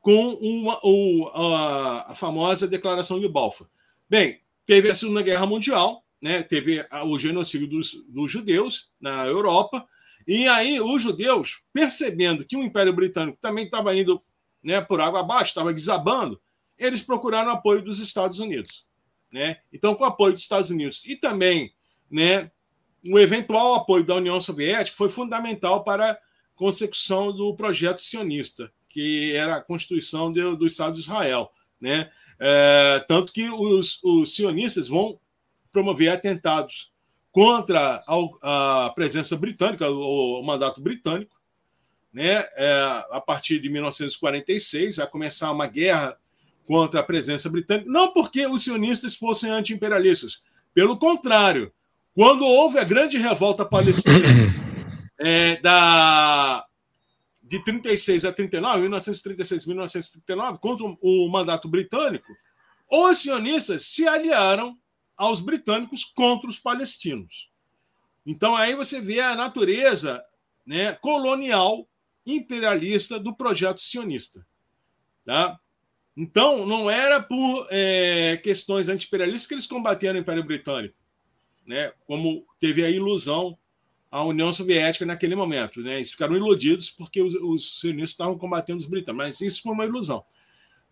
com uma, o, a, a, famosa Declaração de Balfour. Bem, teve a Segunda Guerra Mundial, né, teve o genocídio dos, dos judeus na Europa, e aí os judeus, percebendo que o Império Britânico também estava indo né, por água abaixo, estava desabando, eles procuraram apoio dos Estados Unidos. Né? Então, com o apoio dos Estados Unidos e também né, o eventual apoio da União Soviética foi fundamental para a consecução do projeto sionista, que era a constituição do, do Estado de Israel. Né? É, tanto que os, os sionistas vão promover atentados contra a, a presença britânica, o, o, mandato britânico. Né? É, a partir de 1946, vai começar uma guerra contra a presença britânica, não porque os sionistas fossem anti-imperialistas, pelo contrário, quando houve a grande revolta palestina é, da, de 36 a 39, 1936 1939, contra o mandato britânico, os sionistas se aliaram aos britânicos contra os palestinos. Então aí você vê a natureza né, colonial imperialista do projeto sionista. Tá? Então, não era por é, questões anti-imperialistas que eles combatiam o Império Britânico, né? como teve a ilusão a União Soviética naquele momento. Né? Eles ficaram iludidos porque os, os sionistas estavam combatendo os britânicos, mas isso foi uma ilusão.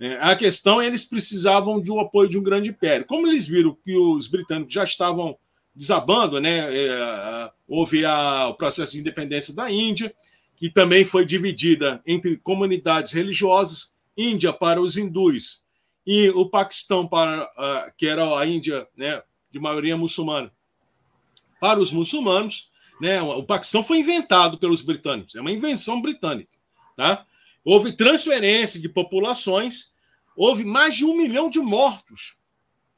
É, a questão é eles precisavam de um apoio de um grande império. Como eles viram que os britânicos já estavam desabando, né? É, houve a, o processo de independência da Índia, que também foi dividida entre comunidades religiosas Índia para os hindus e o Paquistão para que era a Índia, né, de maioria muçulmana, para os muçulmanos, né, o Paquistão foi inventado pelos britânicos, é uma invenção britânica, tá? Houve transferência de populações, houve mais de um milhão de mortos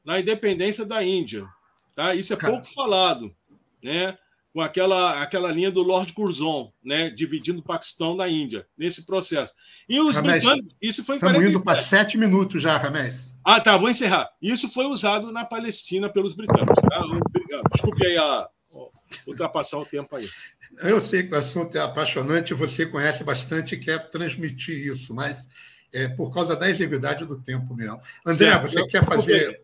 na independência da Índia, tá? Isso é pouco falado, né? com aquela, aquela linha do Lord Curzon, né, dividindo o Paquistão da Índia, nesse processo. E os Ramesh, britânicos, isso foi Estamos indo para sete minutos já, Ramesh. Ah, tá, vou encerrar. Isso foi usado na Palestina pelos britânicos. Tá? Desculpe aí a, ultrapassar o tempo aí. Eu sei que o assunto é apaixonante, você conhece bastante e quer transmitir isso, mas é por causa da exiguidade do tempo mesmo. André, certo. você quer fazer,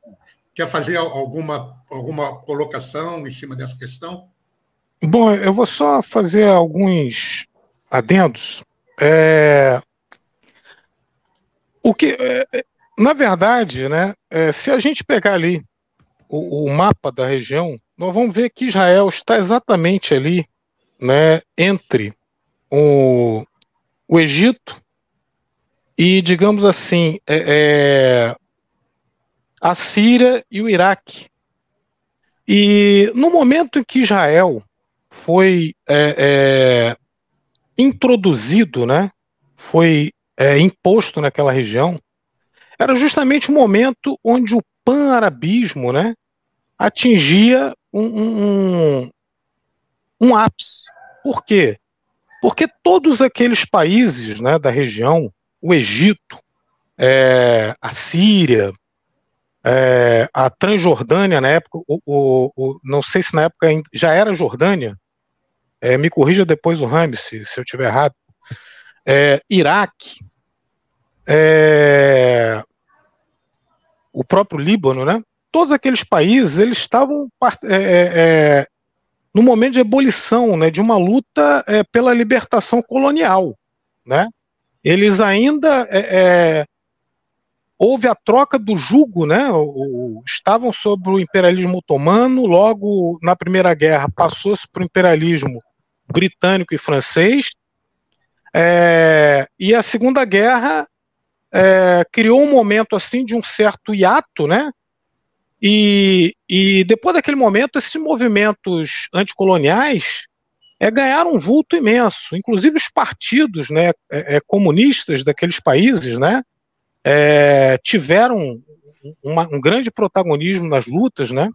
quer fazer alguma, alguma colocação em cima dessa questão? Bom, eu vou só fazer alguns adendos. É... O que, é, na verdade, né, é, se a gente pegar ali o, o, mapa da região, nós vamos ver que Israel está exatamente ali, né, entre o, o Egito e, digamos assim, é, é a Síria e o Iraque. E no momento em que Israel foi é, é, introduzido, né, foi é, imposto naquela região, era justamente o momento onde o pan-arabismo né, atingia um, um, um ápice. Por quê? Porque todos aqueles países né, da região, o Egito, é, a Síria, é, a Transjordânia na época, o, o, o, não sei se na época já era Jordânia, é, me corrija depois o Rames, se, se eu estiver errado, é, Iraque, é, o próprio Líbano, né? Todos aqueles países eles estavam é, no momento de ebulição, né, de uma luta é, pela libertação colonial, né? Eles ainda houve a troca do jugo, né? O, o, estavam sob o imperialismo otomano, logo na Primeira Guerra passou-se para o imperialismo britânico e francês. É, e a Segunda Guerra é, criou um momento assim de um certo hiato, né? E, e depois daquele momento, esses movimentos anticoloniais é, ganharam um vulto imenso. Inclusive os partidos né, é, é comunistas daqueles países né, é, tiveram uma, um grande protagonismo nas lutas, né?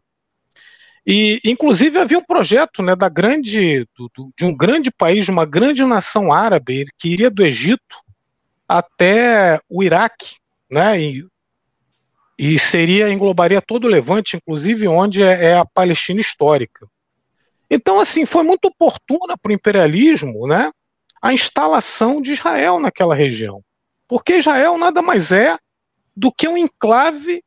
E, inclusive, havia um projeto né, da grande, do, do, de um grande país, de uma grande nação árabe, que iria do Egito até o Iraque, né, e, e seria englobaria todo o Levante, inclusive onde é, é a Palestina histórica. Então, assim, foi muito oportuna para o imperialismo né, a instalação de Israel naquela região. Porque Israel nada mais é do que um enclave,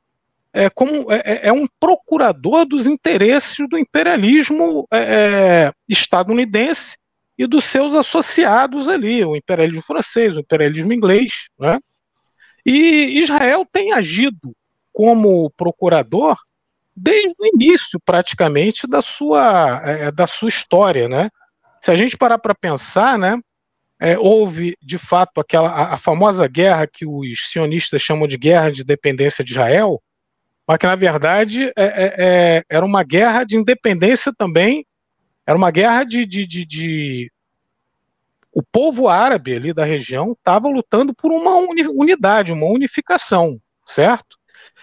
é, como, é, é, é um procurador dos interesses do imperialismo é, é, estadunidense e dos seus associados ali, o imperialismo francês, o imperialismo inglês. Né? E Israel tem agido como procurador desde o início, praticamente, da sua, é, da sua história. Né? Se a gente parar para pensar, né, é, houve de fato aquela a, a, famosa guerra que os sionistas chamam de guerra de independência de Israel, mas que na verdade é, é, é era uma guerra de independência também, era uma guerra de, de, de, de... o povo árabe ali da região estava lutando por uma unidade, uma unificação, certo?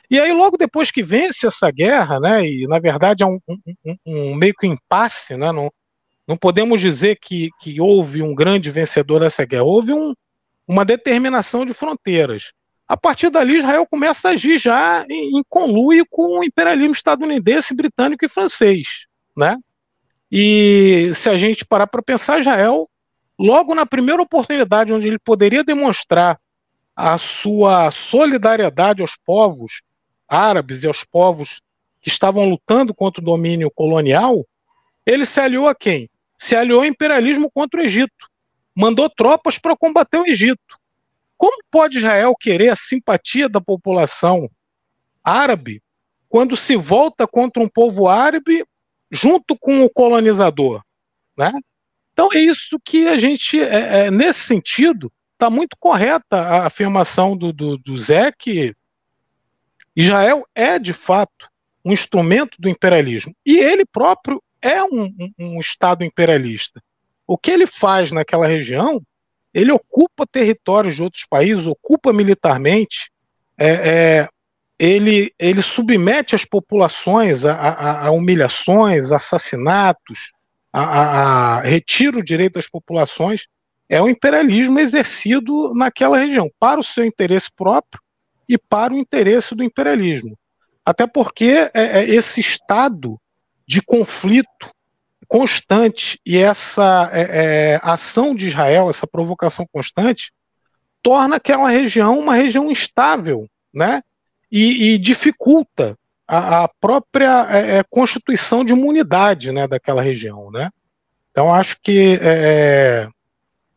E aí, logo depois que vence essa guerra, né, e na verdade é um, um, um meio que impasse, né, não, não podemos dizer que, que houve um grande vencedor dessa guerra, houve um, uma determinação de fronteiras. A partir dali, Israel começa a agir já em, em conluio com o imperialismo estadunidense, britânico e francês. Né? E se a gente parar para pensar, Israel, logo na primeira oportunidade onde ele poderia demonstrar a sua solidariedade aos povos árabes e aos povos que estavam lutando contra o domínio colonial, ele se aliou a quem? se aliou ao imperialismo contra o Egito, mandou tropas para combater o Egito. Como pode Israel querer a simpatia da população árabe quando se volta contra um povo árabe junto com o colonizador? Né? Então é isso que a gente, é, é, nesse sentido, está muito correta a afirmação do, do, do Zé que Israel é de fato um instrumento do imperialismo e ele próprio é um, um, Estado imperialista. O que ele faz naquela região, ele ocupa territórios de outros países, ocupa militarmente, é, é, ele, ele submete as populações a, a, a humilhações, assassinatos, a, a, retira o direito das populações. É o imperialismo exercido naquela região, para o seu interesse próprio e para o interesse do imperialismo. Até porque é, é esse Estado de conflito constante e essa é, é, ação de Israel, essa provocação constante, torna aquela região uma região instável, né? E, e dificulta a, a própria é, é constituição de imunidade, né, daquela região, né? Então acho que é,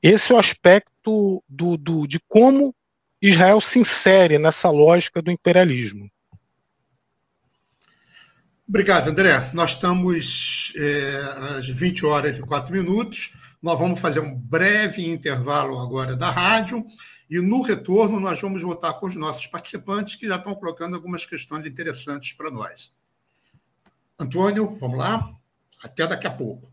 esse é o aspecto do, do, de como Israel se insere nessa lógica do imperialismo. Obrigado, André. Nós estamos é, às 20 horas e 4 minutos. Nós vamos fazer um breve intervalo agora da rádio e no retorno nós vamos voltar com os nossos participantes que já estão colocando algumas questões interessantes para nós. Antônio, vamos lá? Até daqui a pouco.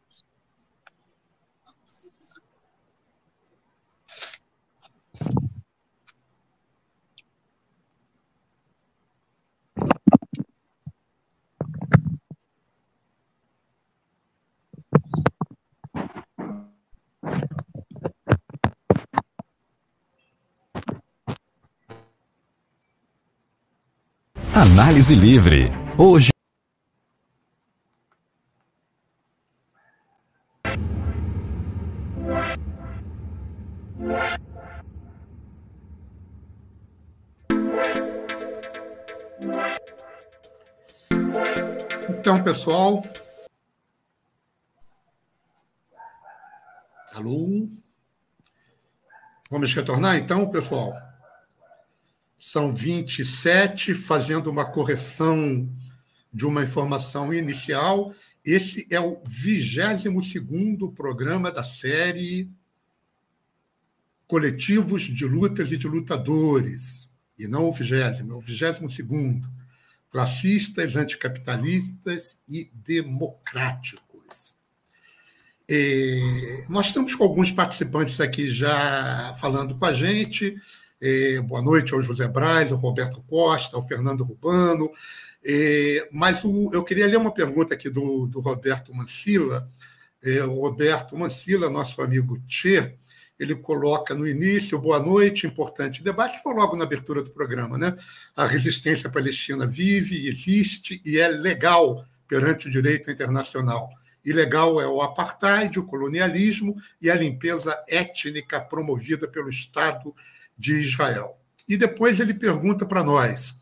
Análise Livre. Hoje. Então, pessoal. Alô? Vamos retornar então, pessoal? São 27, fazendo uma correção de uma informação inicial. Esse é o 22 programa da série Coletivos de Lutas e de Lutadores, e não o 20, é o 22 Classistas, Anticapitalistas e Democráticos. E nós estamos com alguns participantes aqui já falando com a gente. Boa noite ao José Braz, ao Roberto Costa, ao Fernando Rubano. Mas o, eu queria ler uma pergunta aqui do, do Roberto Mancila. O Roberto Mancila, nosso amigo Tchê, ele coloca no início, boa noite, importante debate, foi logo na abertura do programa, né? A resistência palestina vive, existe e é legal perante o direito internacional. Ilegal é o apartheid, o colonialismo e a limpeza étnica promovida pelo Estado de Israel. E depois ele pergunta para nós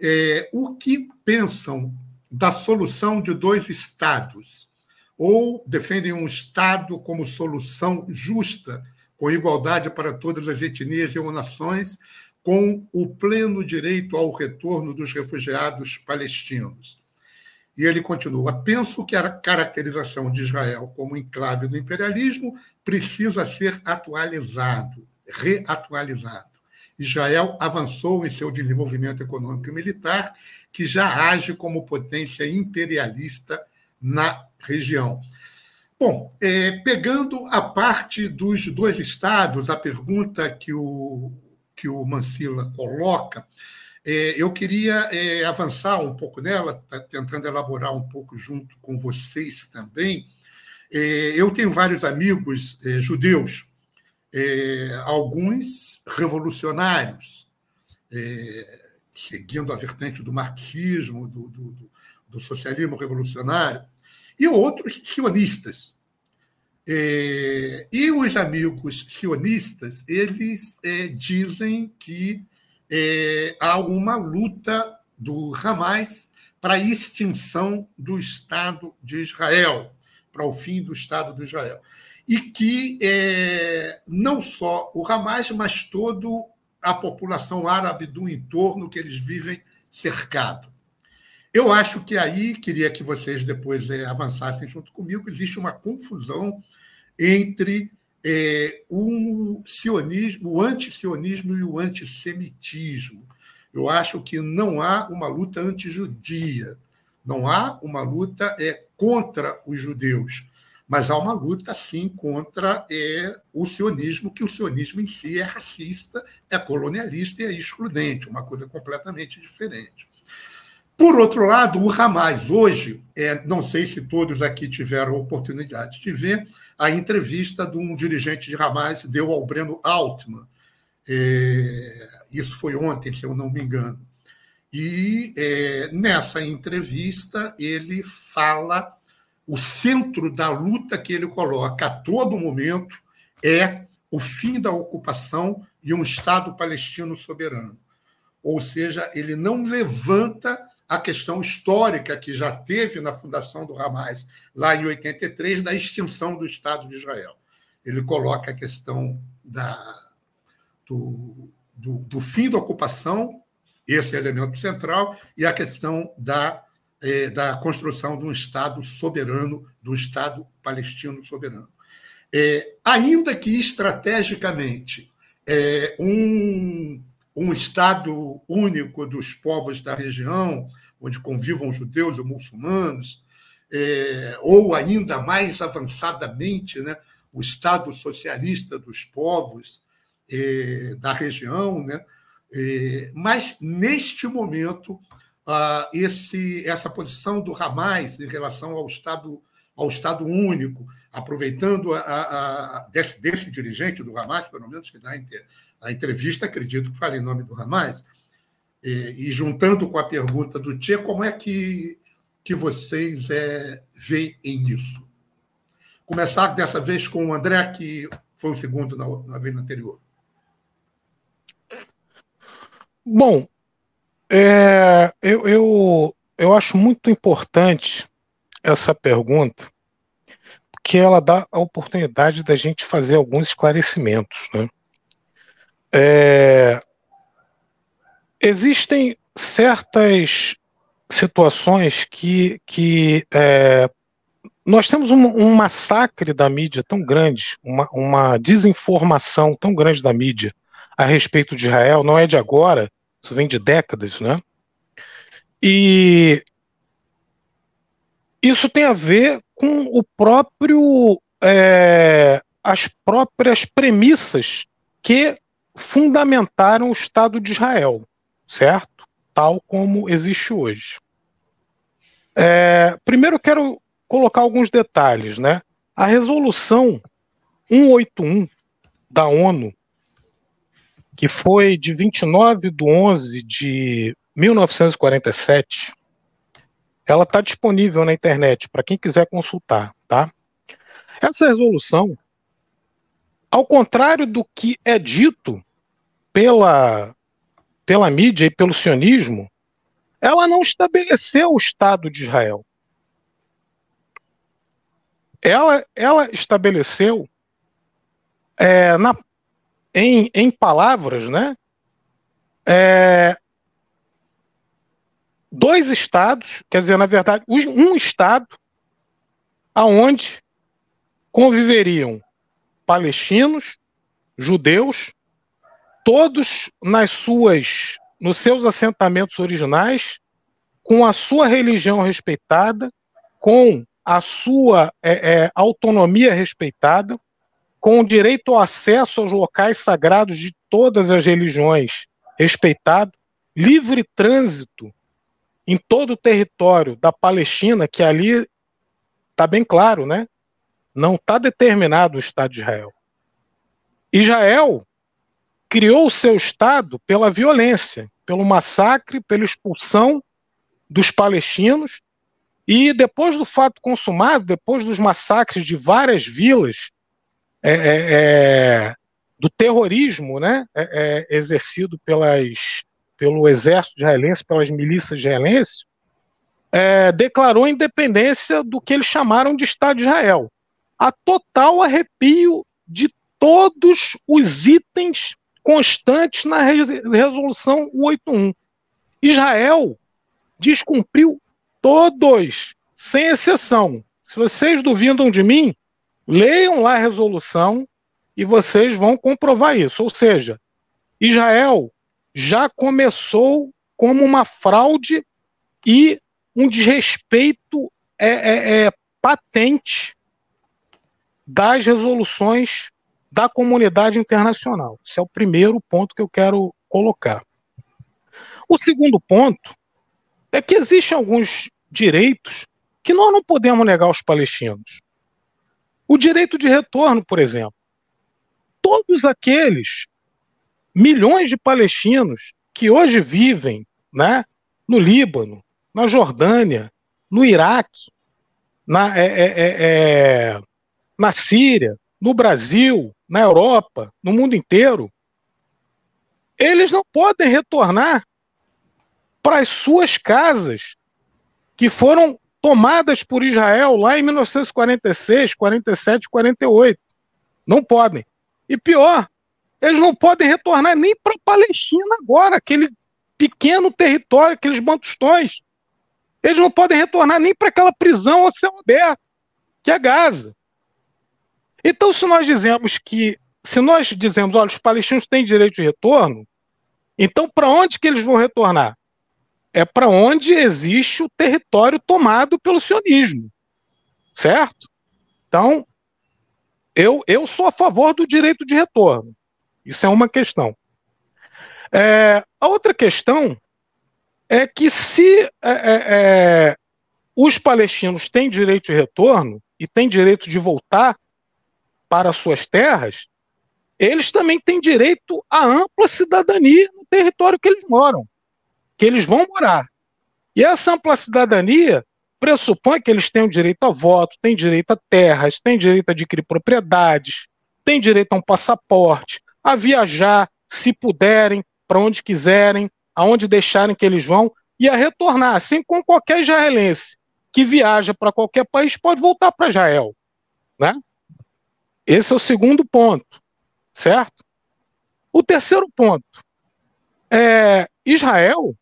é, o que pensam da solução de dois estados, ou defendem um estado como solução justa, com igualdade para todas as etnias e nações, com o pleno direito ao retorno dos refugiados palestinos. E ele continua: penso que a caracterização de Israel como enclave do imperialismo precisa ser atualizado reatualizado. Israel avançou em seu desenvolvimento econômico e militar, que já age como potência imperialista na região. Bom, é, pegando a parte dos dois estados, a pergunta que o, que o Mancila coloca, é, eu queria é, avançar um pouco nela, tá tentando elaborar um pouco junto com vocês também. É, eu tenho vários amigos é, judeus é, alguns revolucionários, é, seguindo a vertente do marxismo, do, do, do, socialismo revolucionário, e outros sionistas. É, e os amigos sionistas, eles é, dizem que é, há uma luta do Hamas para a extinção do Estado de Israel, para o fim do Estado de Israel e que é, não só o Hamas, mas toda a população árabe do entorno que eles vivem cercado. Eu acho que aí, queria que vocês depois é, avançassem junto comigo, existe uma confusão entre é, o sionismo, o antisionismo e o antissemitismo. Eu acho que não há uma luta antijudia, não há uma luta é, contra os judeus mas há uma luta, sim, contra é, o sionismo, que o sionismo em si é racista, é colonialista e é excludente, uma coisa completamente diferente. Por outro lado, o Hamas, hoje, é, não sei se todos aqui tiveram a oportunidade de ver, a entrevista de um dirigente de Hamas deu ao Breno Altman. É, isso foi ontem, se eu não me engano. E é, nessa entrevista ele fala o centro da luta que ele coloca a todo momento é o fim da ocupação e um Estado palestino soberano. Ou seja, ele não levanta a questão histórica que já teve na fundação do Hamas, lá em 83, da extinção do Estado de Israel. Ele coloca a questão da, do, do, do fim da ocupação, esse é elemento central, e a questão da é, da construção de um Estado soberano, do Estado palestino soberano. É, ainda que estrategicamente é, um, um Estado único dos povos da região, onde convivam judeus e muçulmanos, é, ou ainda mais avançadamente, né, o Estado socialista dos povos é, da região. Né, é, mas, neste momento, ah, esse, essa posição do Hamas em relação ao Estado, ao Estado único, aproveitando a, a, a desse, desse, dirigente do Hamas, pelo menos que dá a entrevista, acredito que fale em nome do Hamas, e, e juntando com a pergunta do Tchê, como é que, que vocês é, veem isso? Começar dessa vez com o André, que foi o segundo na, na vez anterior. Bom, é, eu, eu, eu acho muito importante essa pergunta, porque ela dá a oportunidade da gente fazer alguns esclarecimentos. Né? É, existem certas situações que, que é, nós temos um, um, massacre da mídia tão grande, uma, uma desinformação tão grande da mídia a respeito de Israel, não é de agora, isso vem de décadas, né? E isso tem a ver com o próprio é, as próprias premissas que fundamentaram o Estado de Israel, certo? Tal como existe hoje. É, primeiro, quero colocar alguns detalhes, né? A resolução 181 da ONU que foi de 29 de 11 de 1947. Ela está disponível na internet para quem quiser consultar, tá? Essa resolução, ao contrário do que é dito pela, pela mídia e pelo sionismo, ela não estabeleceu o Estado de Israel. Ela, ela estabeleceu é, na em, em palavras, né? É, dois estados, quer dizer, na verdade, um estado aonde conviveriam palestinos, judeus, todos nas suas nos seus assentamentos originais, com a sua religião respeitada, com a sua é, é, autonomia respeitada, com direito ao acesso aos locais sagrados de todas as religiões respeitado, livre trânsito em todo o território da Palestina, que ali está bem claro, né? Não está determinado o Estado de Israel. Israel criou o seu Estado pela violência, pelo massacre, pela expulsão dos palestinos, e depois do fato consumado, depois dos massacres de várias vilas é, é, é, do terrorismo né, é, exercido pelas, pelo exército israelense, pelas milícias israelenses, declarou a independência do que eles chamaram de Estado de Israel. A total arrepio de todos os itens constantes na resolução 181. Israel descumpriu todos, sem exceção. Se vocês duvidam de mim, Leiam lá a resolução e vocês vão comprovar isso. Ou seja, Israel já começou como uma fraude e um desrespeito é, é, é patente das resoluções da comunidade internacional. Esse é o primeiro ponto que eu quero colocar. O segundo ponto é que existem alguns direitos que nós não podemos negar aos palestinos. O direito de retorno, por exemplo. Todos aqueles milhões de palestinos que hoje vivem né, no Líbano, na Jordânia, no Iraque, na, é, é, é, é, na Síria, no Brasil, na Europa, no mundo inteiro, eles não podem retornar para as suas casas que foram tomadas por Israel lá em 1946, 47, 48. Não podem. E pior, eles não podem retornar nem para a Palestina agora, aquele pequeno território, aqueles bantustões. Eles não podem retornar nem para aquela prisão a céu aberto, que é Gaza. Então, se nós dizemos que, se nós dizemos, olha, os palestinos têm direito de retorno, Então, para onde que eles vão retornar? É para onde existe o território tomado pelo sionismo, certo? Então, eu, eu sou a favor do direito de retorno. Isso é uma questão. É, a outra questão é que se é, é, é os palestinos têm direito de retorno e têm direito de voltar para suas terras, eles também têm direito à ampla cidadania no território que eles moram, que eles vão morar. E essa ampla cidadania pressupõe que eles tenham direito a voto, têm direito a terras, têm direito a adquirir propriedades, têm direito a um passaporte, a viajar, se puderem, para onde quiserem, aonde deixarem que eles vão, e a retornar, assim como qualquer israelense que viaja para qualquer país pode voltar para Israel. Né? Esse é o segundo ponto certo? O terceiro ponto é Israel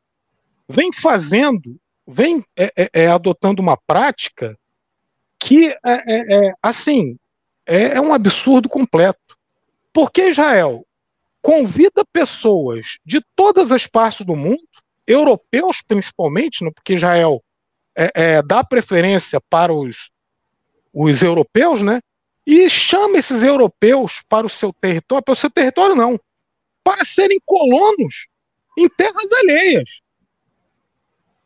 vem fazendo, vem é, é, é adotando uma prática que é, é, é assim é, um absurdo completo, porque Israel convida pessoas de todas as partes do mundo, europeus principalmente, né, porque Israel dá preferência para os, os europeus, né? e chama esses europeus para o seu território, para o seu território não, para serem colonos em terras alheias.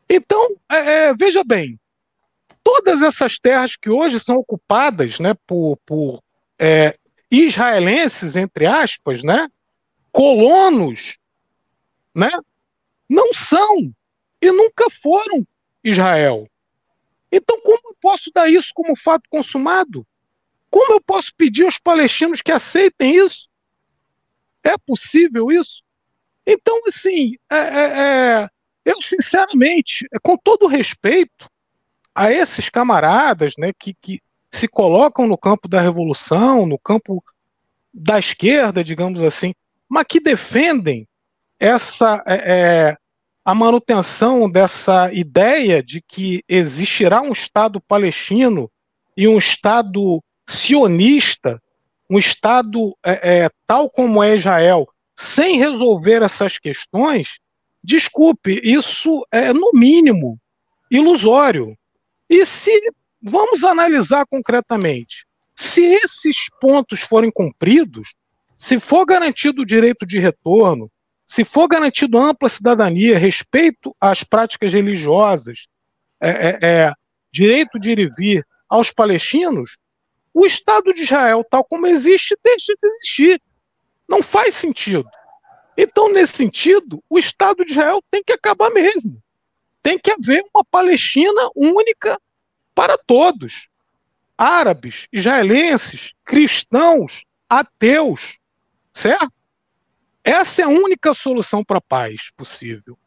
Então, é, é, veja bem, todas essas terras que hoje são ocupadas né, por, por é, israelenses, entre aspas, né, colonos, né, não são e nunca foram Israel. Então, como eu posso dar isso como fato consumado? Como eu posso pedir aos palestinos que aceitem isso? É possível isso? Então, assim, é, é, é, eu sinceramente, com todo respeito a esses camaradas né, que, que se colocam no campo da revolução, no campo da esquerda, digamos assim, mas que defendem essa é, é, a manutenção dessa ideia de que existirá um Estado palestino e um Estado sionista, um Estado é, é, tal como é Israel, sem resolver essas questões, desculpe, isso é, no mínimo, ilusório. E se vamos analisar concretamente, se esses pontos forem cumpridos, se for garantido o direito de retorno, se for garantido ampla cidadania, respeito às práticas religiosas, é, é, é direito de ir e vir aos palestinos, o Estado de Israel, tal como existe, deixa de existir. Não faz sentido. Então, nesse sentido, o Estado de Israel tem que acabar mesmo. Tem que haver uma Palestina única para todos: árabes, israelenses, cristãos, ateus. Certo? Essa é a única solução para a paz possível.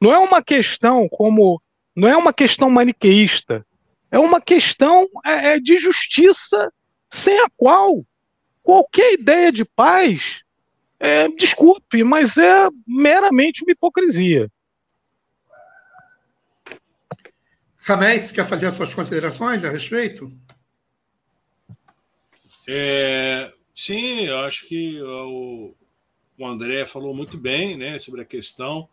Não é uma questão como. Não é uma questão maniqueísta é uma questão é, é, de justiça sem a qual qualquer ideia de paz, é, desculpe, mas é meramente uma hipocrisia. Ramés, quer fazer as suas considerações a respeito? É, sim, eu acho que o, o André falou muito bem né, sobre a questão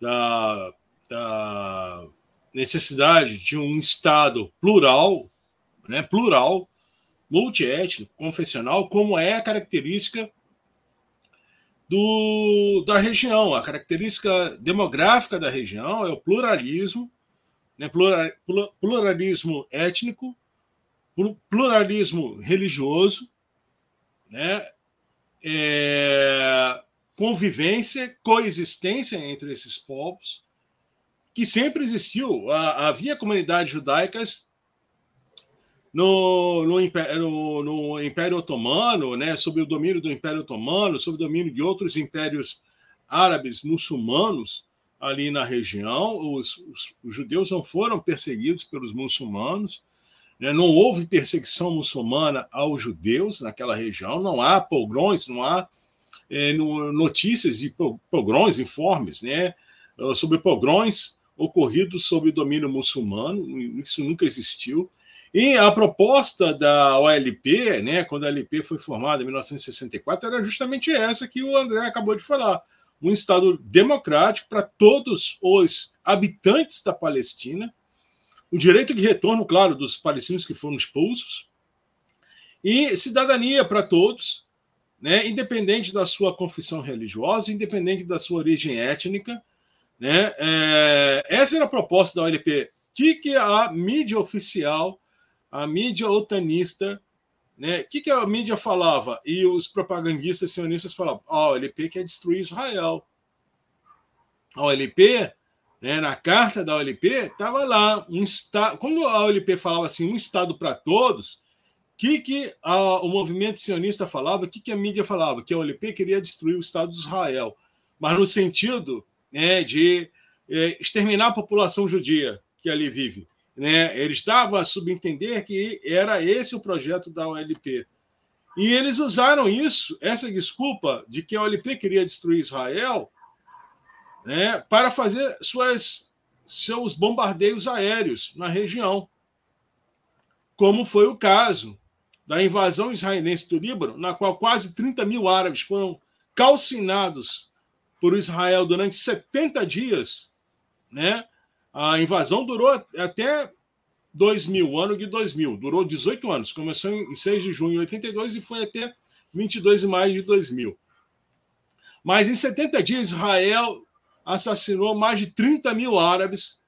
da, da necessidade de um Estado plural, né, plural, multiétnico, confessional, como é a característica do, da região. A característica demográfica da região é o pluralismo, né, plural, pluralismo étnico, pluralismo religioso, né, é, convivência, coexistência entre esses povos, que sempre existiu. Havia comunidades judaicas no, no, Império, no, Império Otomano, né, sob o domínio do Império Otomano, sob o domínio de outros impérios árabes muçulmanos ali na região. Os, os, os judeus não foram perseguidos pelos muçulmanos, né, não houve perseguição muçulmana aos judeus naquela região, não há pogroms, não há é, notícias de pogroms, informes né, sobre pogroms ocorrido sob domínio muçulmano, isso nunca existiu. E a proposta da OLP, né, quando a OLP foi formada em 1964, era justamente essa que o André acabou de falar. um Estado democrático para todos os habitantes da Palestina, o direito de retorno, claro, dos palestinos que foram expulsos, e cidadania para todos, né, independente da sua confissão religiosa, independente da sua origem étnica. Né, é, essa era a proposta da OLP. O que, que a mídia oficial, a mídia otanista, né, o que, que a mídia falava? E os propagandistas sionistas falavam: a OLP quer destruir Israel. A OLP né, na carta da OLP, estava lá um estado. Quando a OLP falava assim, um Estado para todos, o que, que a, o movimento sionista falava, o que, que a mídia falava? Que a OLP queria destruir o Estado de Israel, mas no sentido né, de é, exterminar a população judia que ali vive. Né? Eles davam a subentender que era esse o projeto da OLP. E eles usaram isso, essa desculpa de que a OLP queria destruir Israel, né, para fazer suas, seus bombardeios aéreos na região, como foi o caso da invasão israelense do Líbano, na qual quase 30 mil árabes foram calcinados por Israel durante 70 dias. Né? A invasão durou até 2000, o ano de 2000, durou 18 anos, começou em 6 de junho de 82 e foi até 22 de maio de 2000. Mas em 70 dias, Israel assassinou mais de 30 mil árabes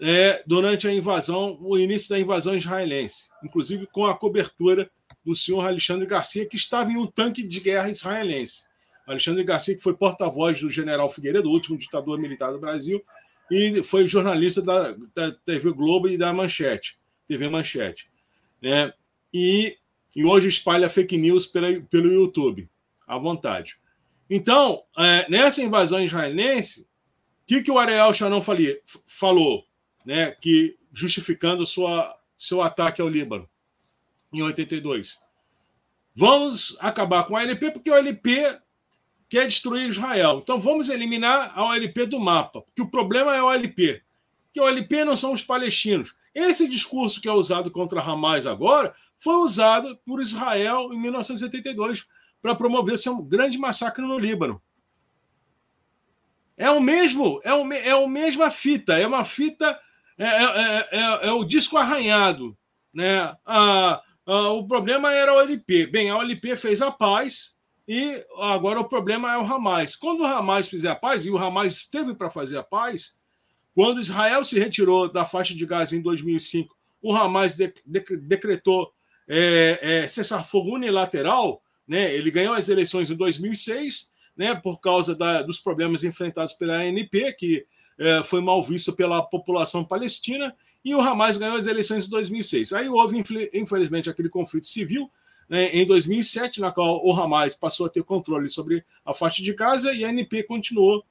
é, durante a invasão, o início da invasão israelense, inclusive com a cobertura do senhor Alexandre Garcia, que estava em um tanque de guerra israelense. Alexandre Garcia, que foi porta-voz do general Figueiredo, o último ditador militar do Brasil, e foi jornalista da, da TV Globo e da Manchete, TV Manchete. Né? E, e hoje espalha fake news pela, pelo YouTube, à vontade. Então, é, nessa invasão israelense, o que, que o Ariel Sharon falou, né, que justificando sua, seu ataque ao Líbano em 82? Vamos acabar com a OLP porque a OLP quer destruir Israel. Então vamos eliminar a OLP do mapa, porque o problema é a OLP. Que a OLP não são os palestinos. Esse discurso que é usado contra Hamas agora foi usado por Israel em 1982 para promover um grande massacre no Líbano. É o mesmo, é o, é a mesma fita, é uma fita, é, é, é, é o disco arranhado. Né? A, a, o problema era a OLP. Bem, a OLP fez a paz e agora o problema é o Hamas. Quando o Hamas fizer a paz, e o Hamas esteve para fazer a paz, quando Israel se retirou da faixa de Gaza em 2005, o Hamas de, de, decretou é, cessar-fogo unilateral, né? Ele ganhou as eleições em 2006, né? Por causa da, dos problemas enfrentados pela ANP, que é, foi mal visto pela população palestina, e o Hamas ganhou as eleições em 2006. Aí houve, infelizmente, aquele conflito civil né, em 2007, na qual o Hamas passou a ter controle sobre a faixa de Gaza e a ANP continuou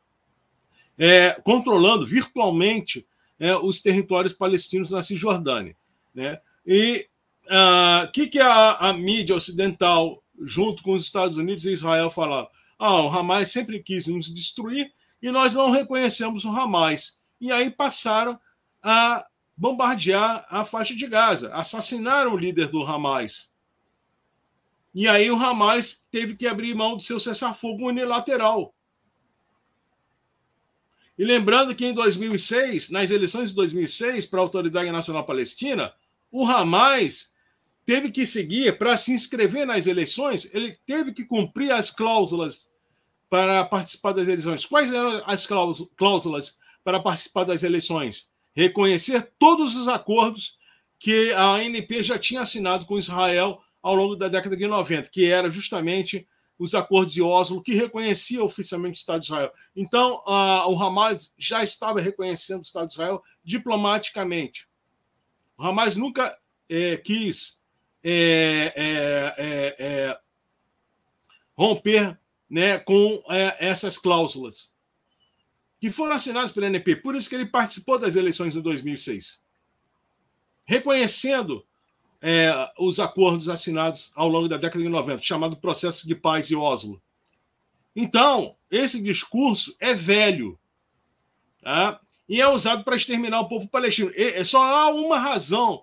é, controlando virtualmente é, os territórios palestinos na Cisjordânia. Né? E o ah, que, que a, a mídia ocidental junto com os Estados Unidos e Israel, falaram: ah, o Hamas sempre quis nos destruir e nós não reconhecemos o Hamas. E aí passaram a bombardear a faixa de Gaza, assassinaram o líder do Hamas. E aí o Hamas teve que abrir mão do seu cessar-fogo unilateral. E lembrando que em 2006, nas eleições de 2006 para a Autoridade Nacional Palestina, o Hamas teve que seguir para se inscrever nas eleições, ele teve que cumprir as cláusulas para participar das eleições. Quais eram as cláusulas para participar das eleições? Reconhecer todos os acordos que a ANP já tinha assinado com Israel ao longo da década de 90, que era justamente os acordos de Oslo, que reconhecia oficialmente o Estado de Israel. Então, uh, o Hamas já estava reconhecendo o Estado de Israel diplomaticamente. O Hamas nunca eh, quis é, é, é, é, romper né, com é, essas cláusulas que foram assinadas pela NP. Por isso que ele participou das eleições de 2006, reconhecendo é, os acordos assinados ao longo da década de 90, chamado Processo de Paz de Oslo. Então, esse discurso é velho. Tá? E é usado para exterminar o povo palestino. E, só há uma razão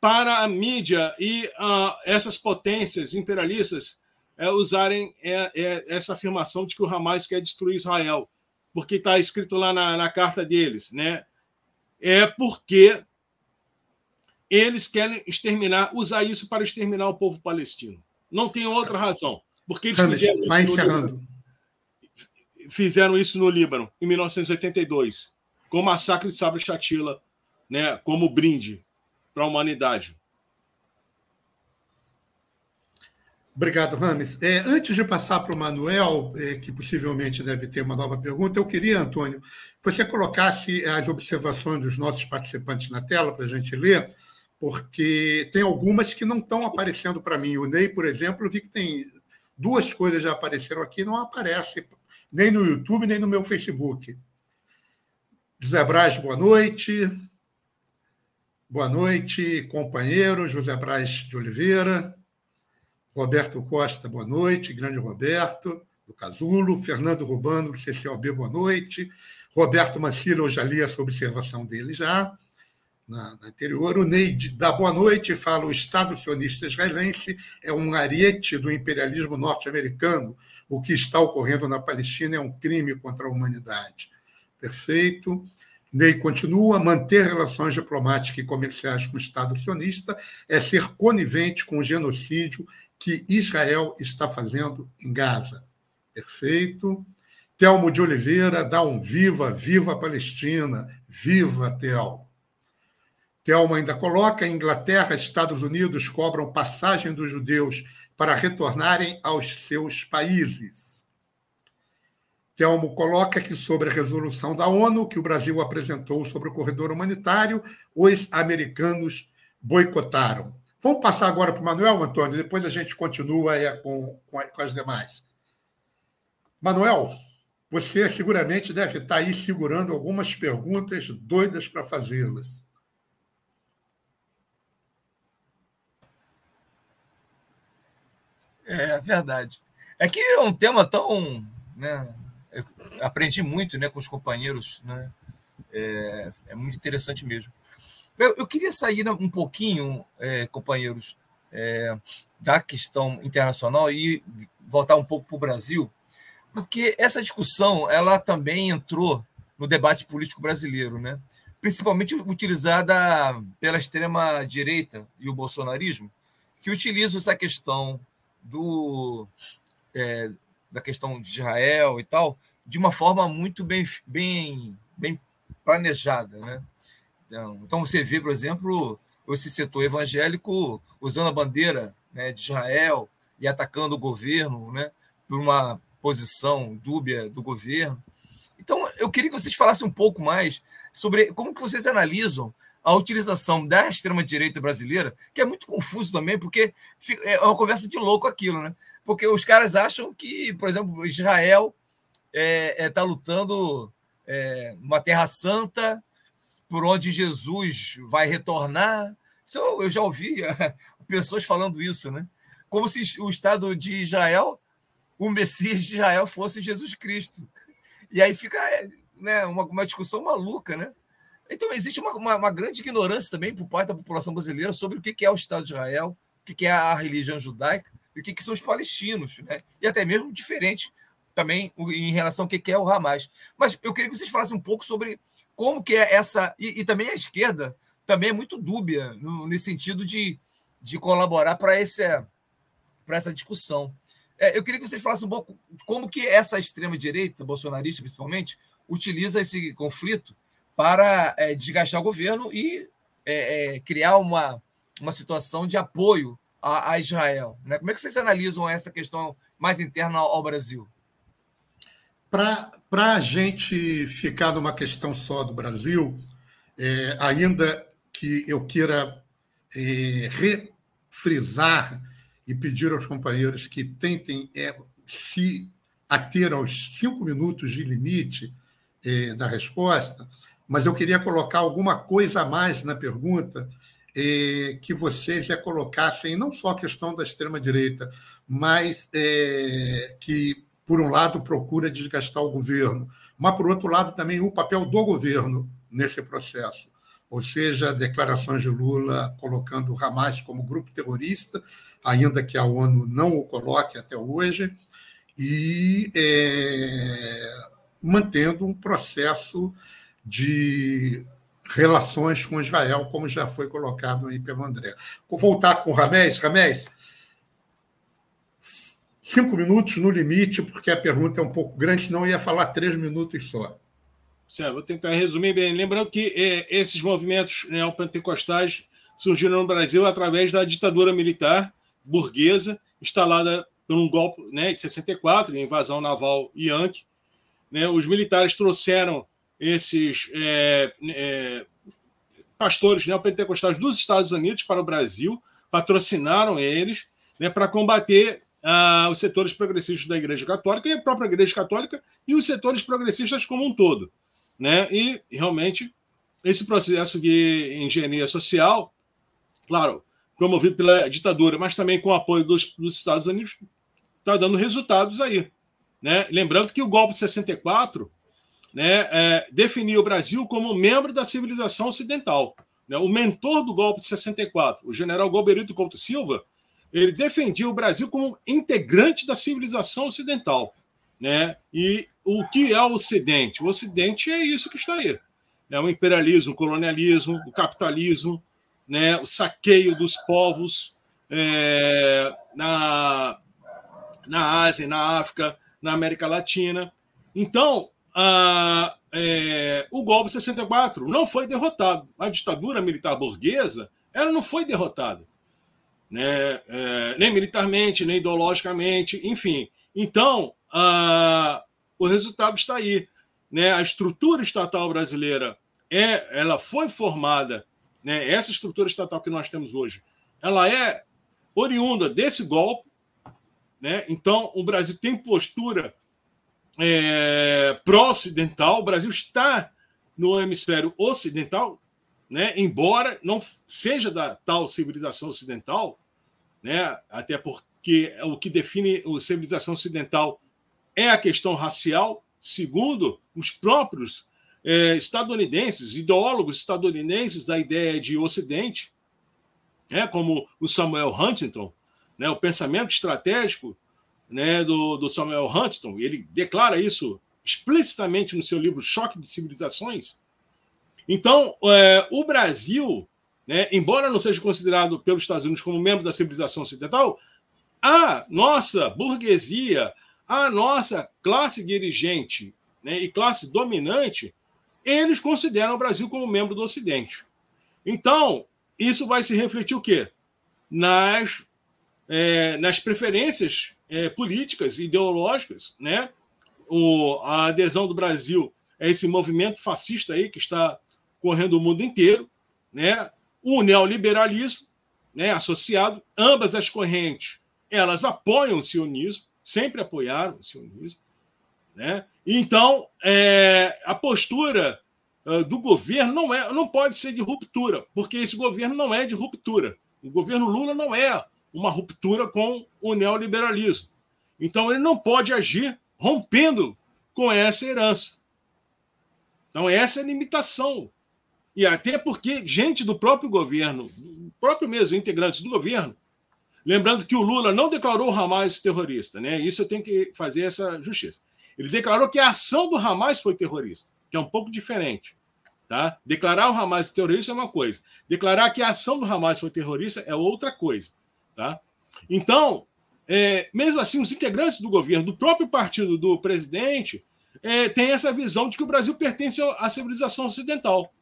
para a mídia e uh, essas potências imperialistas é, usarem é, é, essa afirmação de que o Hamas quer destruir Israel, porque está escrito lá na, na carta deles, né? É porque eles querem exterminar, usar isso para exterminar o povo palestino. Não tem outra razão. Porque eles fizeram isso, no Líbano, fizeram isso no Líbano em 1982, com o massacre de Sabra Chatila, né, como brinde para a humanidade. Obrigado, Rames. É, antes de passar para o Manuel, é, que possivelmente deve ter uma nova pergunta, eu queria, Antônio, que você colocasse as observações dos nossos participantes na tela para a gente ler, porque tem algumas que não estão aparecendo para mim. O Ney, por exemplo, vi que tem duas coisas já apareceram aqui, não aparece nem no YouTube, nem no meu Facebook. José Braz, boa noite. Boa noite, companheiro José Braz de Oliveira. Roberto Costa, boa noite. Grande Roberto, do Casulo. Fernando Rubano, do CCLB, boa noite. Roberto Mancila, eu já li essa observação dele já, na, na anterior. O Ney dá boa noite fala: o Estado sionista israelense é um ariete do imperialismo norte-americano. O que está ocorrendo na Palestina é um crime contra a humanidade. Perfeito. Ney continua: manter relações diplomáticas e comerciais com o Estado sionista é ser conivente com o genocídio que Israel está fazendo em Gaza. Perfeito. Telmo de Oliveira dá um viva, viva a Palestina, viva Tel. Telmo ainda coloca: Inglaterra e Estados Unidos cobram passagem dos judeus para retornarem aos seus países. Telmo coloca que, sobre a resolução da ONU que o Brasil apresentou sobre o corredor humanitário, os americanos boicotaram. Vamos passar agora para o Manuel, Antônio, depois a gente continua com, com, com as demais. Manuel, você seguramente deve estar aí segurando algumas perguntas doidas para fazê-las. É verdade. É que é um tema tão. Né, aprendi muito né, com os companheiros. Né, é, é muito interessante mesmo. Eu, eu queria sair um pouquinho, é, companheiros, é, da questão internacional e voltar um pouco para o Brasil, porque essa discussão ela também entrou no debate político brasileiro, né? principalmente utilizada pela extrema direita e o bolsonarismo, que utilizam essa questão do, é, da questão de Israel e tal, de uma forma muito bem, bem, bem planejada. Né? Então, então, você vê, por exemplo, esse setor evangélico usando a bandeira né, de Israel e atacando o governo né, por uma posição dúbia do governo. Então, eu queria que vocês falassem um pouco mais sobre como que vocês analisam a utilização da extrema-direita brasileira, que é muito confuso também, porque é uma conversa de louco aquilo, né? Porque os caras acham que, por exemplo, Israel está é, é, tá lutando é, uma terra santa por onde Jesus vai retornar. Isso eu já ouvi pessoas falando isso, né? Como se o Estado de Israel, o Messias de Israel, fosse Jesus Cristo. E aí fica né, uma, uma discussão maluca, né? Então, existe uma, uma, uma, grande ignorância também por parte da população brasileira sobre o que é o Estado de Israel, o que é a religião judaica e o que são os palestinos, né? e até mesmo diferente também em relação ao que é o Hamas. Mas eu queria que vocês falassem um pouco sobre como que é essa. E, e também a esquerda também é muito dúbia no, nesse sentido de, de colaborar para essa, discussão. É, eu queria que vocês falassem um pouco como que essa extrema-direita, bolsonarista principalmente, utiliza esse conflito para é, desgastar o governo e é, é, criar uma, uma situação de apoio a, a, Israel. Né? Como é que vocês analisam essa questão mais interna ao, Brasil? Para a gente ficar numa questão só do Brasil, é, ainda que eu queira é, refrisar e pedir aos companheiros que tentem é, se ater aos cinco minutos de limite é, da resposta, mas eu queria colocar alguma coisa a mais na pergunta é, que vocês já colocassem, não só a questão da extrema-direita, mas é, que, por um lado, procura desgastar o governo, mas, por outro lado, também o papel do governo nesse processo. ou seja, declarações de Lula colocando o Hamas como grupo terrorista, ainda que a ONU não o coloque até hoje, e é, mantendo um processo de relações com Israel, como já foi colocado aí pelo André. Vou voltar com o Ramés. Ramés, cinco minutos no limite, porque a pergunta é um pouco grande, eu ia falar três minutos só. Certo, vou tentar resumir bem. Lembrando que é, esses movimentos neopentecostais surgiram no Brasil através da ditadura militar burguesa, instalada por um golpe né, de 64, invasão naval Yankee. Né, os militares trouxeram esses é, é, pastores neopentecostais dos Estados Unidos para o Brasil, patrocinaram eles né, para combater ah, os setores progressistas da Igreja Católica e a própria Igreja Católica e os setores progressistas como um todo. Né? E realmente esse processo de engenharia social, claro, promovido pela ditadura, mas também com o apoio dos, dos Estados Unidos, está dando resultados aí. Né? Lembrando que o golpe de 64 né, é, definiu o Brasil como membro da civilização ocidental. Né? O mentor do golpe de 64, o general Golberito Couto Silva, ele defendia o Brasil como integrante da civilização ocidental. Né? E o que é o Ocidente? O Ocidente é isso que está aí. É o imperialismo, o colonialismo, o capitalismo, né? o saqueio dos povos é, na, na Ásia, na África, na América Latina. Então, é, o golpe de 64 não foi derrotado. A ditadura militar burguesa ela não foi derrotada né? É, nem militarmente, nem ideologicamente, enfim. Então, o resultado está aí. Né? A estrutura estatal brasileira é, ela foi formada, né? essa estrutura estatal que nós temos hoje, ela é oriunda desse golpe. Né? Então, o Brasil tem postura é, pró-ocidental, o Brasil está no hemisfério ocidental, né? embora não seja da tal civilização ocidental, né? até porque o que define a civilização ocidental é a questão racial, segundo os próprios é, estadunidenses, ideólogos estadunidenses da ideia de Ocidente, né? como o Samuel Huntington, né? o pensamento estratégico né? do, do Samuel Huntington, ele declara isso explicitamente no seu livro Choque de Civilizações. Então, é, o Brasil né, embora não seja considerado pelos Estados Unidos como membro da civilização ocidental, a nossa burguesia, a nossa classe dirigente né, e classe dominante, eles consideram o Brasil como membro do Ocidente. Então, isso vai se refletir o quê? Nas, é, nas preferências é, políticas ideológicas. Né? O, a adesão do Brasil a esse movimento fascista aí que está correndo o mundo inteiro, né? o neoliberalismo né, associado, ambas as correntes, elas apoiam o sionismo, sempre apoiaram o sionismo. Né? Então, é, a postura uh, do governo não, é, não pode ser de ruptura, porque esse governo não é de ruptura. O governo Lula não é uma ruptura com o neoliberalismo. Então, ele não pode agir rompendo com essa herança. Então, essa é a limitação e até porque gente do próprio governo, próprio mesmo, integrantes do governo, lembrando que o Lula não declarou o Hamas terrorista, né? Isso eu tenho que fazer essa justiça. Ele declarou que a ação do Hamas foi terrorista, que é um pouco diferente. Tá? Declarar o Hamas terrorista é uma coisa, declarar que a ação do Hamas foi terrorista é outra coisa. Tá? Então, é, mesmo assim, os integrantes do governo, do próprio partido do presidente, é, têm essa visão de que o Brasil pertence à civilização ocidental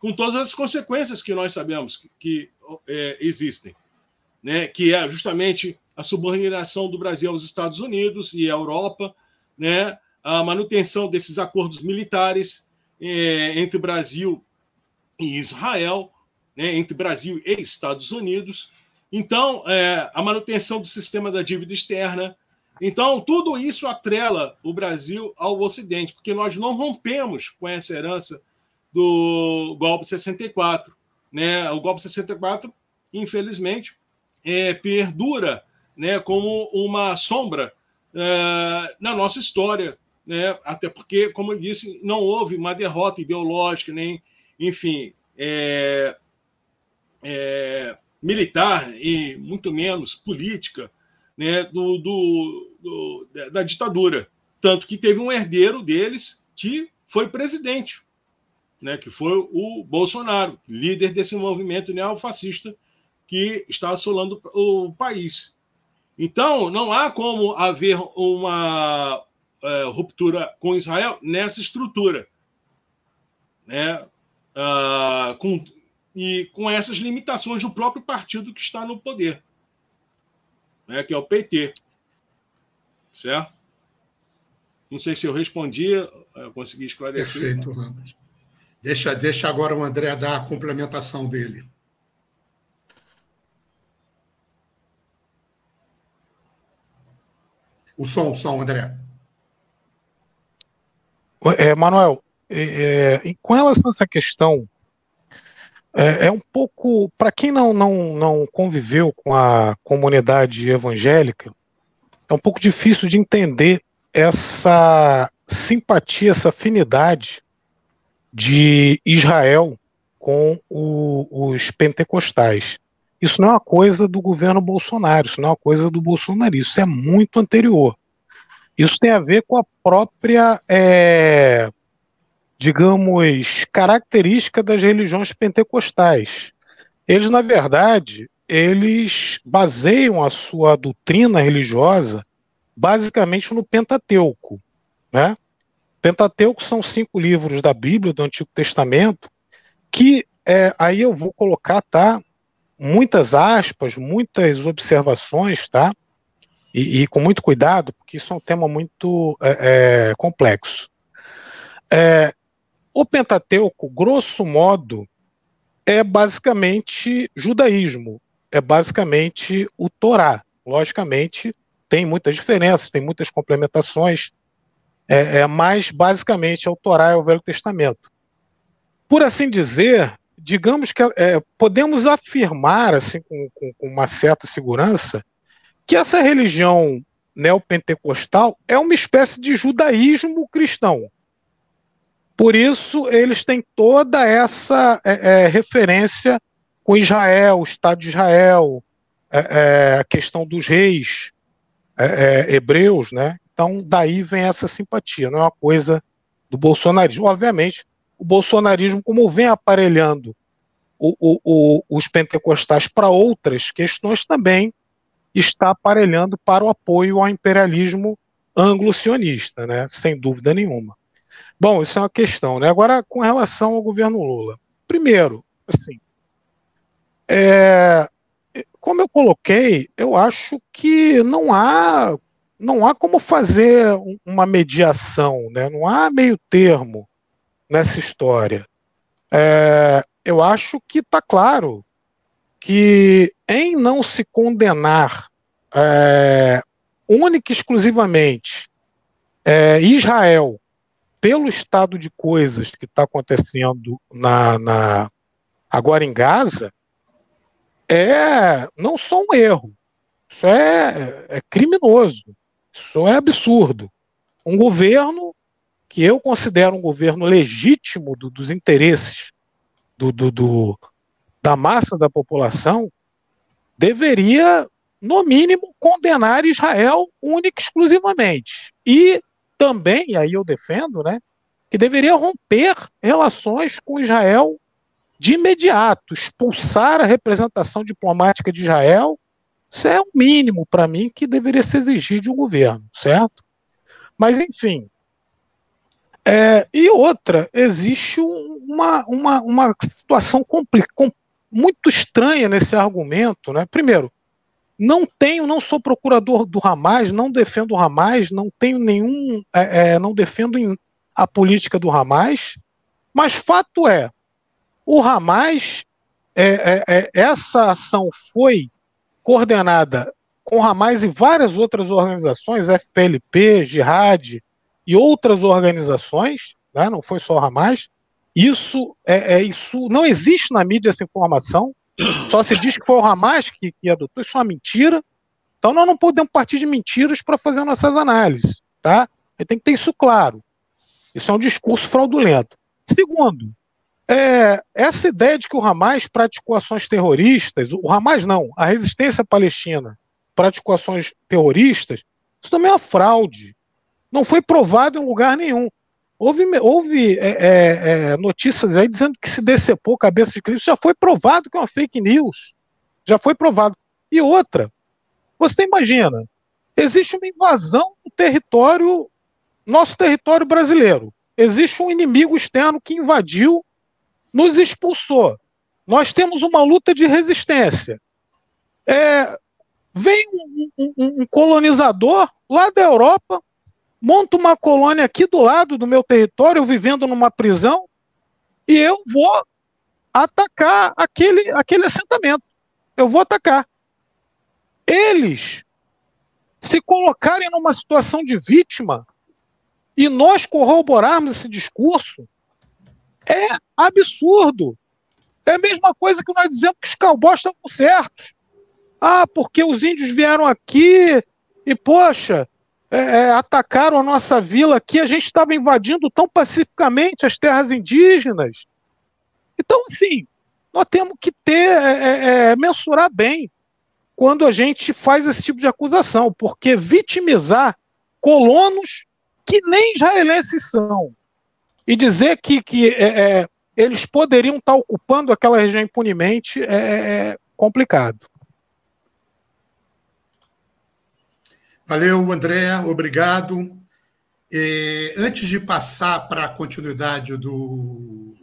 com todas as consequências que nós sabemos que, que é, existem, né? que é justamente a subordinação do Brasil aos Estados Unidos e à Europa, né? a manutenção desses acordos militares é, entre Brasil e Israel, né? entre Brasil e Estados Unidos. Então, é, a manutenção do sistema da dívida externa. Então, tudo isso atrela o Brasil ao Ocidente, porque nós não rompemos com essa herança do golpe 64. Né? O golpe 64, infelizmente, é, perdura né, como uma sombra é, na nossa história, né? até porque, como eu disse, não houve uma derrota ideológica, nem, enfim, é, é, militar e muito menos política né, do, do, do, da ditadura. Tanto que teve um herdeiro deles que foi presidente, né, que foi o Bolsonaro, líder desse movimento neofascista que está assolando o país. Então, não há como haver uma é, ruptura com Israel nessa estrutura. Né? Ah, com, e com essas limitações do próprio partido que está no poder, né, que é o PT. Certo? Não sei se eu respondi, eu consegui esclarecer. Perfeito, Ramos. Deixa, deixa agora o André dar a complementação dele. O som, o som, André. É, Manuel, é, é, com relação a essa questão é, é um pouco, para quem não, não, não conviveu com a comunidade evangélica, é um pouco difícil de entender essa simpatia, essa afinidade de Israel com o, os pentecostais. Isso não é uma coisa do governo Bolsonaro, isso não é uma coisa do bolsonarismo, isso é muito anterior. Isso tem a ver com a própria é, digamos, característica das religiões pentecostais. Eles, na verdade, eles baseiam a sua doutrina religiosa basicamente no Pentateuco, né? Pentateuco são cinco livros da Bíblia do Antigo Testamento que é, aí eu vou colocar, tá? Muitas aspas, muitas observações, tá? E, e com muito cuidado, porque isso é um tema muito é, é, complexo. O Pentateuco, grosso modo, é basicamente judaísmo, é basicamente o Torá. Logicamente, tem muitas diferenças, tem muitas complementações, é, é, mas basicamente é o Torá é o Velho Testamento. Por assim dizer, digamos que é, podemos afirmar, assim, com, com, com uma certa segurança, que essa religião neopentecostal é uma espécie de judaísmo cristão. Por isso, eles têm toda essa é, é, referência com Israel, o Estado de Israel, é, é a questão dos reis é, é, hebreus, né? Então, daí vem essa simpatia, não é uma coisa do bolsonarismo. Obviamente, o bolsonarismo, como vem aparelhando o, o, o, os pentecostais para outras questões, também está aparelhando para o apoio ao imperialismo anglo-sionista, né? sem dúvida nenhuma. Bom, isso é uma questão, né? Agora, com relação ao governo Lula. Primeiro, assim, é, como eu coloquei, eu acho que não há não há como fazer uma mediação, né? não há meio termo nessa história. É, eu acho que está claro que em não se condenar é, única e exclusivamente é, Israel pelo estado de coisas que está acontecendo na, na, agora em Gaza, é não só um erro, isso é, é criminoso, isso é absurdo. Um governo que eu considero um governo legítimo do, dos interesses do, do, do, da massa da população, deveria, no mínimo, condenar Israel única e exclusivamente. E também, e aí eu defendo, né, que deveria romper relações com Israel de imediato, expulsar a representação diplomática de Israel. Isso é o mínimo para mim que deveria se exigir de um governo, certo? Mas, enfim. É, e outra, existe uma, uma, uma situação muito estranha nesse argumento. Né? Primeiro, não tenho, não sou procurador do Hamas, não defendo o Hamas, não tenho nenhum, é, é, não defendo a política do Hamas, mas fato é, o Hamas, é, é, é essa ação foi coordenada com o Hamas e várias outras organizações, FPLP, Jihad e outras organizações, né, não foi só o Hamas. Isso, é, é, isso não existe na mídia essa informação. Só se diz que foi o Hamas que, que adotou, isso é uma mentira. Então nós não podemos partir de mentiras para fazer nossas análises, tá? tem que ter isso claro. Isso é um discurso fraudulento. Segundo, é, essa ideia de que o Hamas praticou ações terroristas, o Hamas não, a resistência palestina praticou ações terroristas, isso também é uma fraude. Não foi provado em lugar nenhum. Houve, houve é, é, é notícias aí dizendo que se decepou cabeça de Cristo, já foi provado que é uma fake news. Já foi provado. E outra, você imagina, existe uma invasão no território, nosso território brasileiro. Existe um inimigo externo que invadiu, nos expulsou. Nós temos uma luta de resistência. É, vem um, um, um colonizador lá da Europa, monta uma colônia aqui do lado do meu território, vivendo numa prisão, e eu vou atacar aquele, aquele assentamento. Eu vou atacar. Eles se colocarem numa situação de vítima e nós corroborarmos esse discurso, é absurdo. É a mesma coisa que nós dizemos que os cowboys estão certos. Ah, porque os índios vieram aqui e, poxa, é, é, atacaram a nossa vila aqui, a gente estava invadindo tão pacificamente as terras indígenas. Então, assim, nós temos que ter, é, é, é mensurar bem quando a gente faz esse tipo de acusação, porque vitimizar colonos que nem israelenses são e dizer que, que é, eles poderiam estar ocupando aquela região impunemente é complicado. Valeu, André, obrigado. Antes de passar para a continuidade do,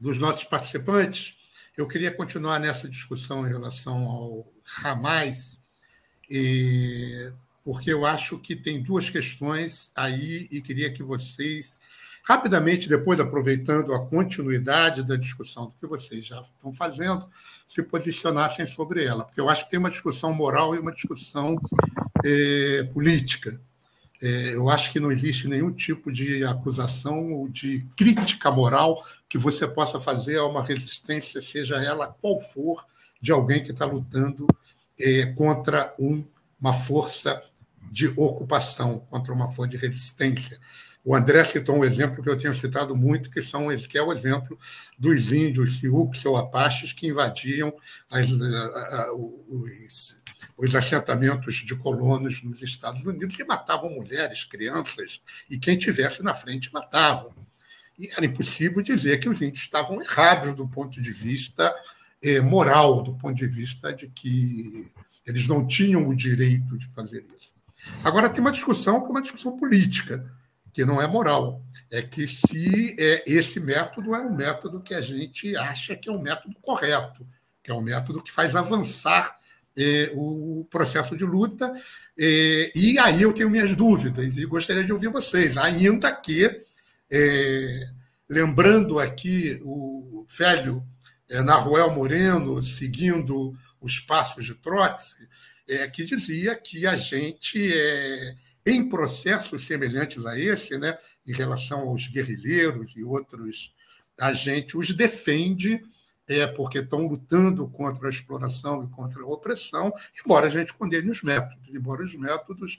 dos nossos participantes, eu queria continuar nessa discussão em relação ao Hamas, porque eu acho que tem duas questões aí e queria que vocês, rapidamente, depois aproveitando a continuidade da discussão do que vocês já estão fazendo, se posicionassem sobre ela, porque eu acho que tem uma discussão moral e uma discussão é, política. É, eu acho que não existe nenhum tipo de acusação ou de crítica moral que você possa fazer a uma resistência, seja ela qual for, de alguém que está lutando é, contra um, uma força de ocupação, contra uma força de resistência. O André citou um exemplo que eu tenho citado muito, que, são, que é o exemplo dos índios Sioux ou Apaches que invadiam as, os os assentamentos de colonos nos Estados Unidos e matavam mulheres, crianças, e quem tivesse na frente matavam. E era impossível dizer que os índios estavam errados do ponto de vista eh, moral, do ponto de vista de que eles não tinham o direito de fazer isso. Agora, tem uma discussão que é uma discussão política, que não é moral. É que se é, esse método é um método que a gente acha que é um método correto, que é um método que faz avançar é, o processo de luta. É, e aí eu tenho minhas dúvidas e gostaria de ouvir vocês, ainda que, é, lembrando aqui o velho é, Naruel Moreno, seguindo os passos de Trotsky, é, que dizia que a gente, é, em processos semelhantes a esse, né, em relação aos guerrilheiros e outros, a gente os defende é porque estão lutando contra a exploração e contra a opressão, embora a gente condene os métodos, embora os métodos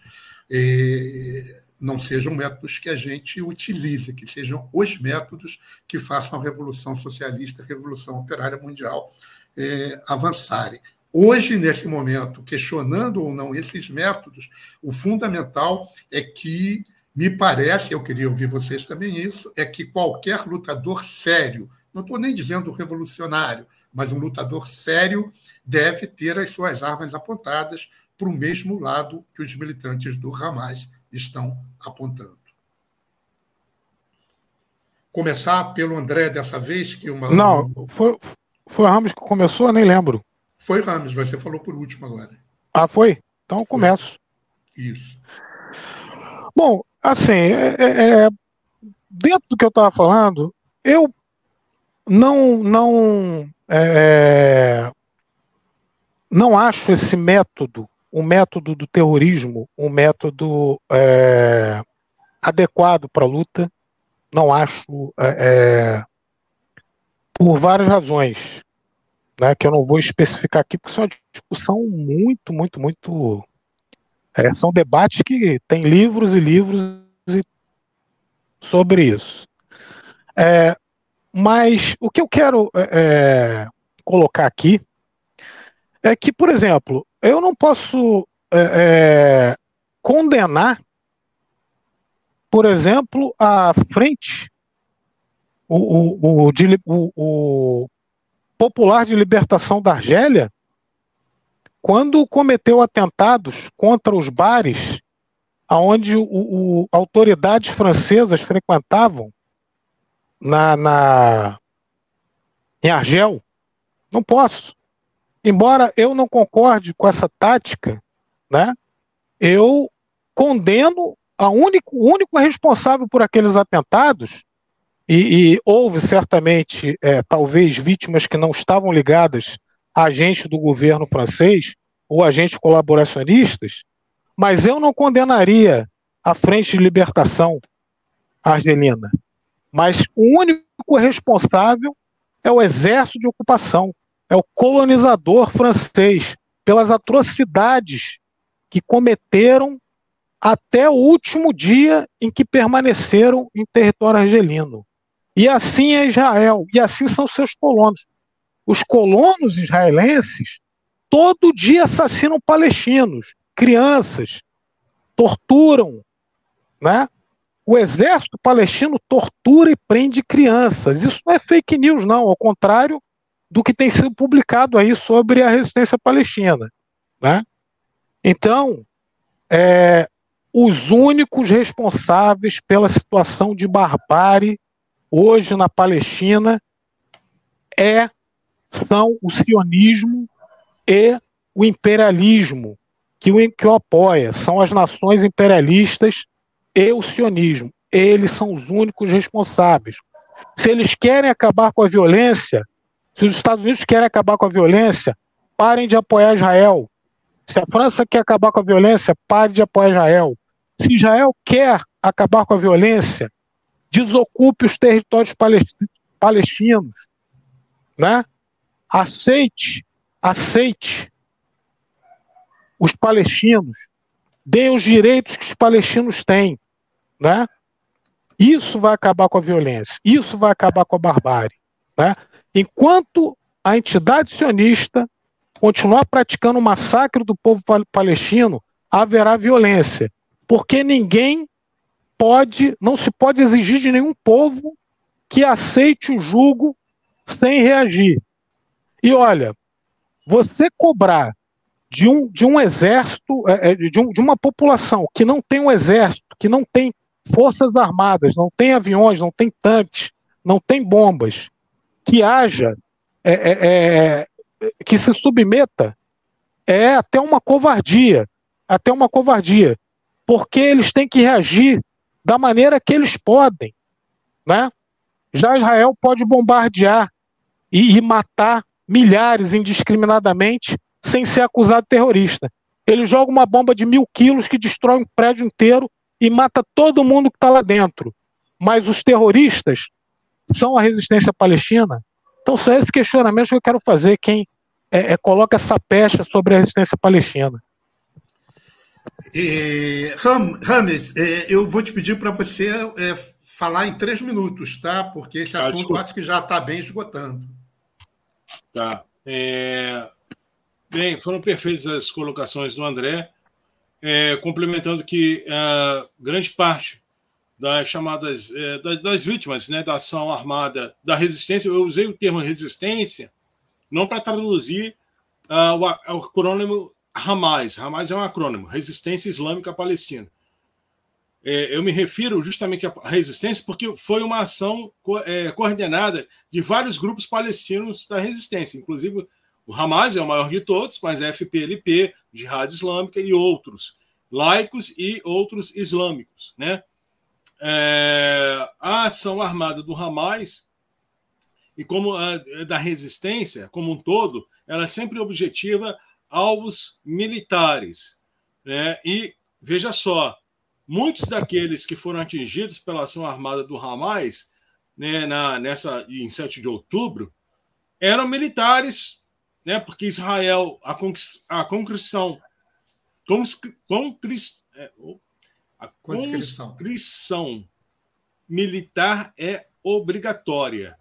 é, não sejam métodos que a gente utilize, que sejam os métodos que façam a revolução socialista, a revolução operária mundial é, avançarem. Hoje, nesse momento, questionando ou não esses métodos, o fundamental é que, me parece, eu queria ouvir vocês também isso, é que qualquer lutador sério, não estou nem dizendo revolucionário, mas um lutador sério deve ter as suas armas apontadas para o mesmo lado que os militantes do Hamas estão apontando. Começar pelo André dessa vez, que uma. Não, foi, foi o Ramos que começou, nem lembro. Foi Ramos, você falou por último agora. Ah, foi? Então eu começo. Isso. Bom, assim, é, é, é dentro do que eu estava falando, eu não não é, não acho esse método, o método do terrorismo, um método é, adequado para a luta. Não acho é, é, por várias razões, né, que eu não vou especificar aqui, porque são uma discussão muito, muito, muito. É, são debates que tem livros e livros sobre isso. É, mas o que eu quero é, é, colocar aqui é que, por exemplo, eu não posso é, é condenar, por exemplo, a frente, o, o, o, o Popular de Libertação da Argélia, quando cometeu atentados contra os bares aonde o, o, autoridades francesas frequentavam na, na em Argel. Não posso. Embora eu não concorde com essa tática, né, eu condeno a único, o único responsável por aqueles atentados, e, e houve certamente, é, talvez, vítimas que não estavam ligadas a agentes do governo francês ou agentes colaboracionistas, mas eu não condenaria a Frente de Libertação argelina. Mas o único responsável é o exército de ocupação, é o colonizador francês, pelas atrocidades que cometeram até o último dia em que permaneceram em território argelino. E assim é Israel, e assim são seus colonos. Os colonos israelenses todo dia assassinam palestinos, crianças, torturam, né? O exército palestino tortura e prende crianças. Isso não é fake news, não, ao contrário do que tem sido publicado aí sobre a resistência palestina, né? Então, é, os únicos responsáveis pela situação de barbárie hoje na Palestina é são o sionismo e o imperialismo que o, que o apoia. São as nações imperialistas e o sionismo. Eles são os únicos responsáveis. Se eles querem acabar com a violência, se os Estados Unidos querem acabar com a violência, parem de apoiar Israel. Se a França quer acabar com a violência, pare de apoiar Israel. Se Israel quer acabar com a violência, desocupe os territórios palestinos, né? Aceite, aceite os palestinos, dê os direitos que os palestinos têm, né? Isso vai acabar com a violência, isso vai acabar com a barbárie, né? Enquanto a entidade sionista continuar praticando o massacre do povo palestino, haverá violência, porque ninguém pode, não se pode exigir de nenhum povo que aceite o jugo sem reagir. E olha, você cobrar de um, de um exército, é, é, de, um, de uma população que não tem um exército, que não tem forças armadas, não tem aviões, não tem tanques, não tem bombas, que haja, é, é, é, que se submeta, é até uma covardia, até uma covardia, porque eles têm que reagir da maneira que eles podem, né? Já Israel pode bombardear e, e matar milhares indiscriminadamente sem ser acusado de terrorista. Ele joga uma bomba de mil quilos que destrói um prédio inteiro e mata todo mundo que está lá dentro. Mas os terroristas são a resistência palestina? Então, só esse questionamento que eu quero fazer. Quem é, é, coloca essa pecha sobre a resistência palestina? É, Ram, Rames, é, eu vou te pedir para você é, falar em três minutos, tá? Porque esse ah, assunto acho que já está bem esgotando. Tá. É, Bem, foram perfeitas as colocações do André, é, complementando que uh, grande parte das chamadas é, das, das, vítimas né, da ação armada da resistência, eu usei o termo resistência não para traduzir uh, o, o acrônimo Hamas. Hamas é um acrônimo, Resistência Islâmica Palestina. É, eu me refiro justamente à resistência porque foi uma ação co é, coordenada de vários grupos palestinos da resistência, inclusive o Hamas é o maior de todos, mas a FPLP, Jihad Islâmica e outros, laicos e outros islâmicos. Né? É, a ação armada do Hamas e como a, da resistência como um todo, ela é sempre objetiva alvos militares. Né? E veja só, muitos daqueles que foram atingidos pela ação armada do Hamas né, na, nessa, em 7 de outubro eram militares né? Porque Israel, a, a concrição, concris, é, a conscrição militar é obrigatória.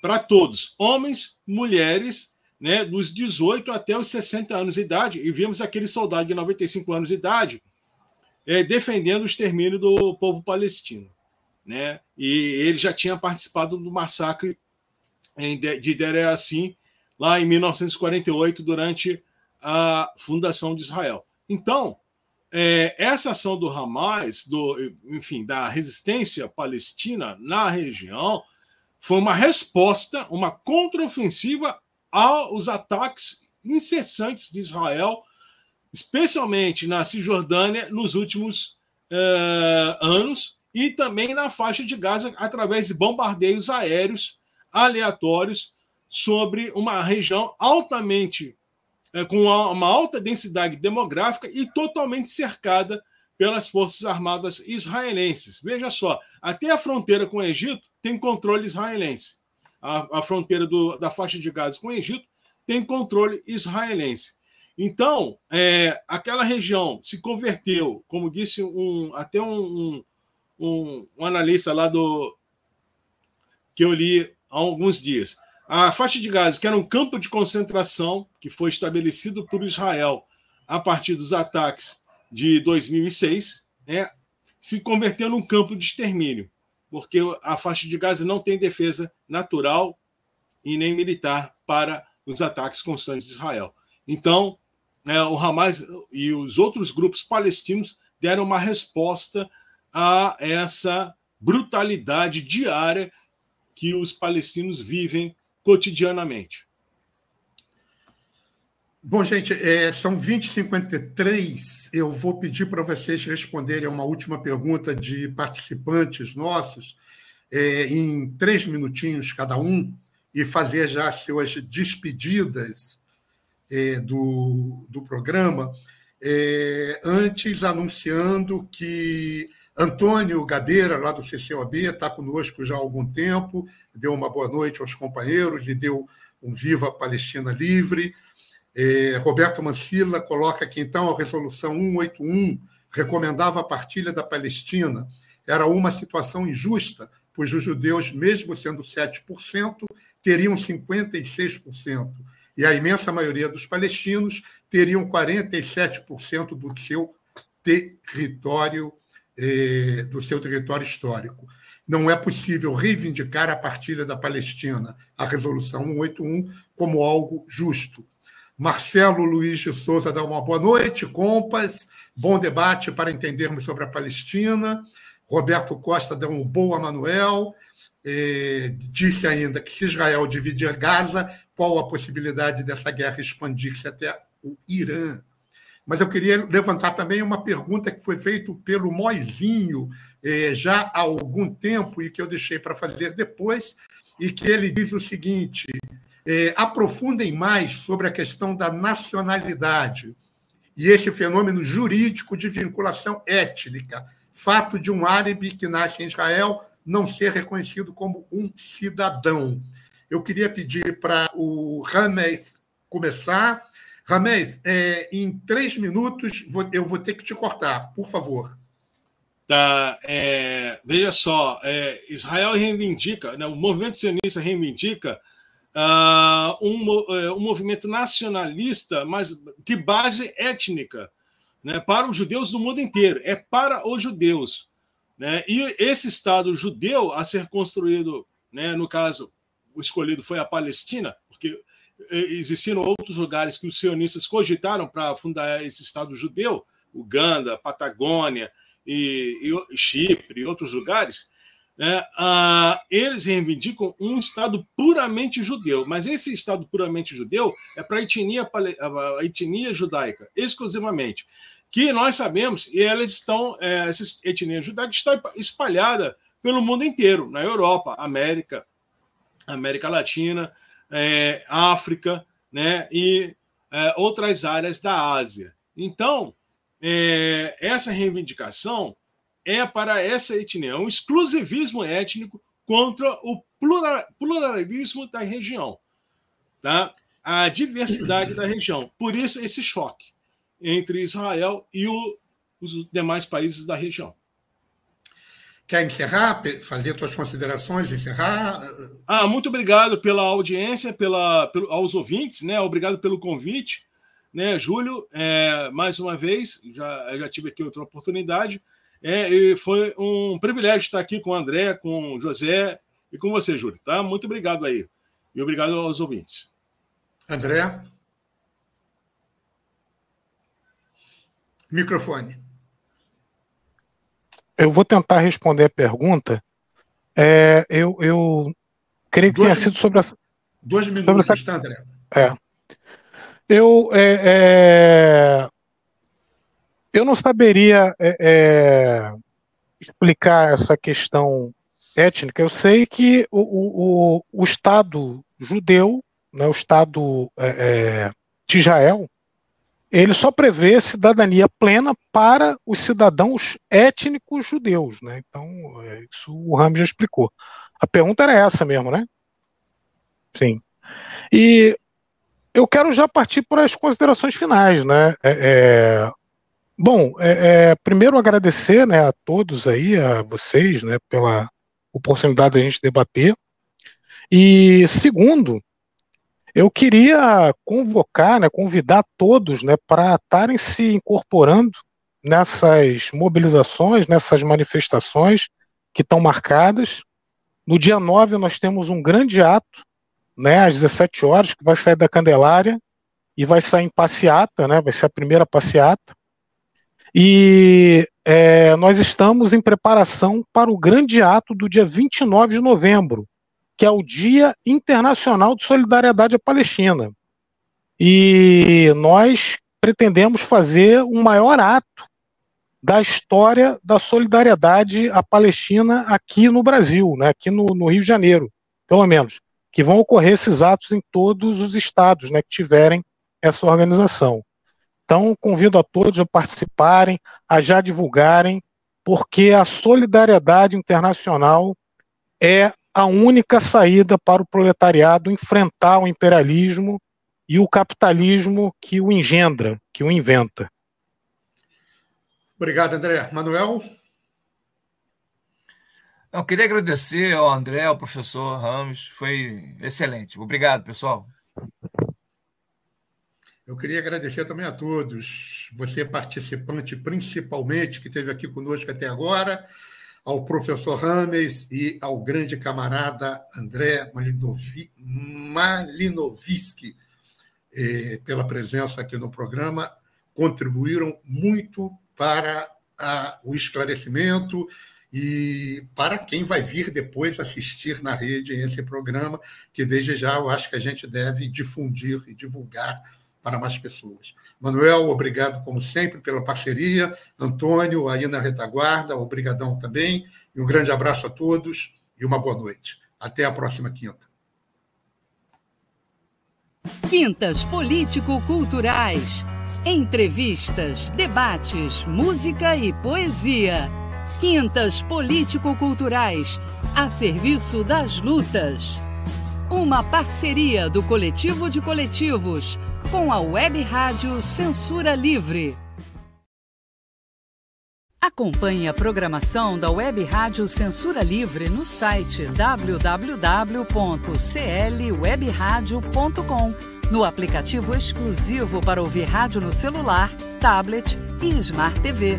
para todos, homens, mulheres, né, dos 18 até os 60 anos de idade, e vimos aquele soldado de 95 anos de idade é, defendendo o extermínio do povo palestino. Né? E ele já tinha participado do massacre de Deir Yassin, lá em 1948, durante a fundação de Israel. Então, é, essa ação do Hamas, do, enfim, da resistência palestina na região, foi uma resposta, uma contraofensiva aos ataques incessantes de Israel, especialmente na Cisjordânia, nos últimos uh, anos, e também na faixa de Gaza, através de bombardeios aéreos aleatórios sobre uma região altamente, uh, com uma alta densidade demográfica e totalmente cercada pelas Forças Armadas israelenses. Veja só, até a fronteira com o Egito tem controle israelense a, a fronteira do, da faixa de Gaza com o Egito, tem controle israelense. Então, é, aquela região se converteu, como disse um, até um, um, um, analista lá do que eu li há alguns dias. A faixa de Gaza, que era um campo de concentração que foi estabelecido por Israel a partir dos ataques de 2006, né, se converteu num campo de extermínio porque a faixa de Gaza não tem defesa natural e nem militar para os ataques constantes de Israel. Então, é, o Hamas e os outros grupos palestinos deram uma resposta a essa brutalidade diária que os palestinos vivem cotidianamente. Bom, gente, é, são 20h53. Eu vou pedir para vocês responderem a uma última pergunta de participantes nossos, é, em três minutinhos cada um, e fazer já suas despedidas é, do, do programa. É, antes, anunciando que Antônio Gabeira, lá do CCOB, está conosco já há algum tempo, deu uma boa noite aos companheiros e deu um Viva Palestina Livre. É, Roberto Mancilla coloca que, então, a resolução 181 recomendava a partilha da Palestina. Era uma situação injusta, pois os judeus, mesmo sendo 7%, teriam 56%, e a imensa maioria dos palestinos teriam 47% do seu território, é, do seu território histórico. Não é possível reivindicar a partilha da Palestina, a resolução 181, como algo justo Marcelo Luiz de Souza dá uma boa noite, compas. Bom debate para entendermos sobre a Palestina. Roberto Costa dá um boa Manuel. É, disse ainda que se Israel dividir Gaza, qual a possibilidade dessa guerra expandir-se até o Irã? Mas eu queria levantar também uma pergunta que foi feita pelo Moizinho é, já há algum tempo e que eu deixei para fazer depois, e que ele diz o seguinte: é, aprofundem mais sobre a questão da nacionalidade e esse fenômeno jurídico de vinculação étnica, fato de um árabe que nasce em Israel não ser reconhecido como um cidadão. Eu queria pedir para o Rames começar. Rames, é, em três minutos eu vou ter que te cortar, por favor. Tá, é, veja só, é, Israel reivindica, né, o movimento sionista reivindica uh, um, uh, um movimento nacionalista, mas de base étnica, né, para os judeus do mundo inteiro, é para os judeus. Né? E esse Estado judeu a ser construído, né, no caso, o escolhido foi a Palestina, porque eh, existiram outros lugares que os sionistas cogitaram para fundar esse Estado judeu, Uganda, Patagônia e, e Chipre e outros lugares, né, ah, eles reivindicam um Estado puramente judeu, mas esse Estado puramente judeu é para etnia, a etnia judaica, exclusivamente. Que nós sabemos, e elas estão, é, essa etnia judaica está espalhada pelo mundo inteiro, na Europa, América, América Latina, é, África, né, e é, outras áreas da Ásia. Então, é, essa reivindicação é para essa etnia, é um exclusivismo étnico contra o pluralismo da região, tá? a diversidade da região. Por isso, esse choque entre Israel e o, os demais países da região. Quer encerrar, fazer suas considerações, encerrar? Ah, muito obrigado pela audiência, pela, pelo, aos ouvintes, né? Obrigado pelo convite, né, Júlio? É, mais uma vez, já, já tive aqui outra oportunidade. É, e foi um privilégio estar aqui com o André, com o José e com você, Júlio. Tá? Muito obrigado aí. E obrigado aos ouvintes. André? Microfone. Eu vou tentar responder a pergunta. É, eu, eu creio que dois, tenha sido sobre essa. Dois minutos, sobre essa, André. É. Eu, é, é, eu não saberia é, é, explicar essa questão étnica. Eu sei que o, o, o Estado judeu, né, o Estado é, de Israel, ele só prevê cidadania plena para os cidadãos étnicos judeus. Né? Então, é, isso o Ram já explicou. A pergunta era essa mesmo, né? Sim. E eu quero já partir para as considerações finais, né? É, é, bom, é, é primeiro agradecer né, a todos aí, a vocês, né, pela oportunidade de a gente debater. E segundo, eu queria convocar, né, convidar todos né, para estarem se incorporando nessas mobilizações, nessas manifestações que estão marcadas. No dia 9 nós temos um grande ato, né, às 17 horas, que vai sair da Candelária e vai sair em passeata, né, vai ser a primeira passeata. E é, nós estamos em preparação para o grande ato do dia 29 de novembro, que é o Dia Internacional de Solidariedade à Palestina. E nós pretendemos fazer o um maior ato da história da solidariedade à Palestina aqui no Brasil, né, aqui no, no, Rio de Janeiro, pelo menos, que vão ocorrer esses atos em todos os estados né, que tiverem essa organização. Então, convido a todos a participarem, a já divulgarem, porque a solidariedade internacional é a única saída para o proletariado enfrentar o imperialismo e o capitalismo que o engendra, que o inventa. Obrigado, André. Manuel? Eu queria agradecer ao André, ao professor Ramos, foi excelente. Obrigado, pessoal. Eu queria agradecer também a todos, você participante principalmente, que esteve aqui conosco até agora, ao professor Rames e ao grande camarada André Malinovi, Malinovski eh, pela presença aqui no programa, contribuíram muito para a, o esclarecimento e para quem vai vir depois assistir na rede esse programa, que desde já eu acho que a gente deve difundir e divulgar para mais pessoas. Manuel, obrigado como sempre pela parceria. Antônio, aí na retaguarda, obrigadão também. E um grande abraço a todos e uma boa noite. Até a próxima quinta. Quintas político-culturais. Entrevistas, debates, música e poesia. Quintas político-culturais a serviço das lutas. Uma parceria do Coletivo de Coletivos com a Web Rádio Censura Livre. Acompanhe a programação da Web Rádio Censura Livre no site www.clwebradio.com, no aplicativo exclusivo para ouvir rádio no celular, tablet e Smart TV.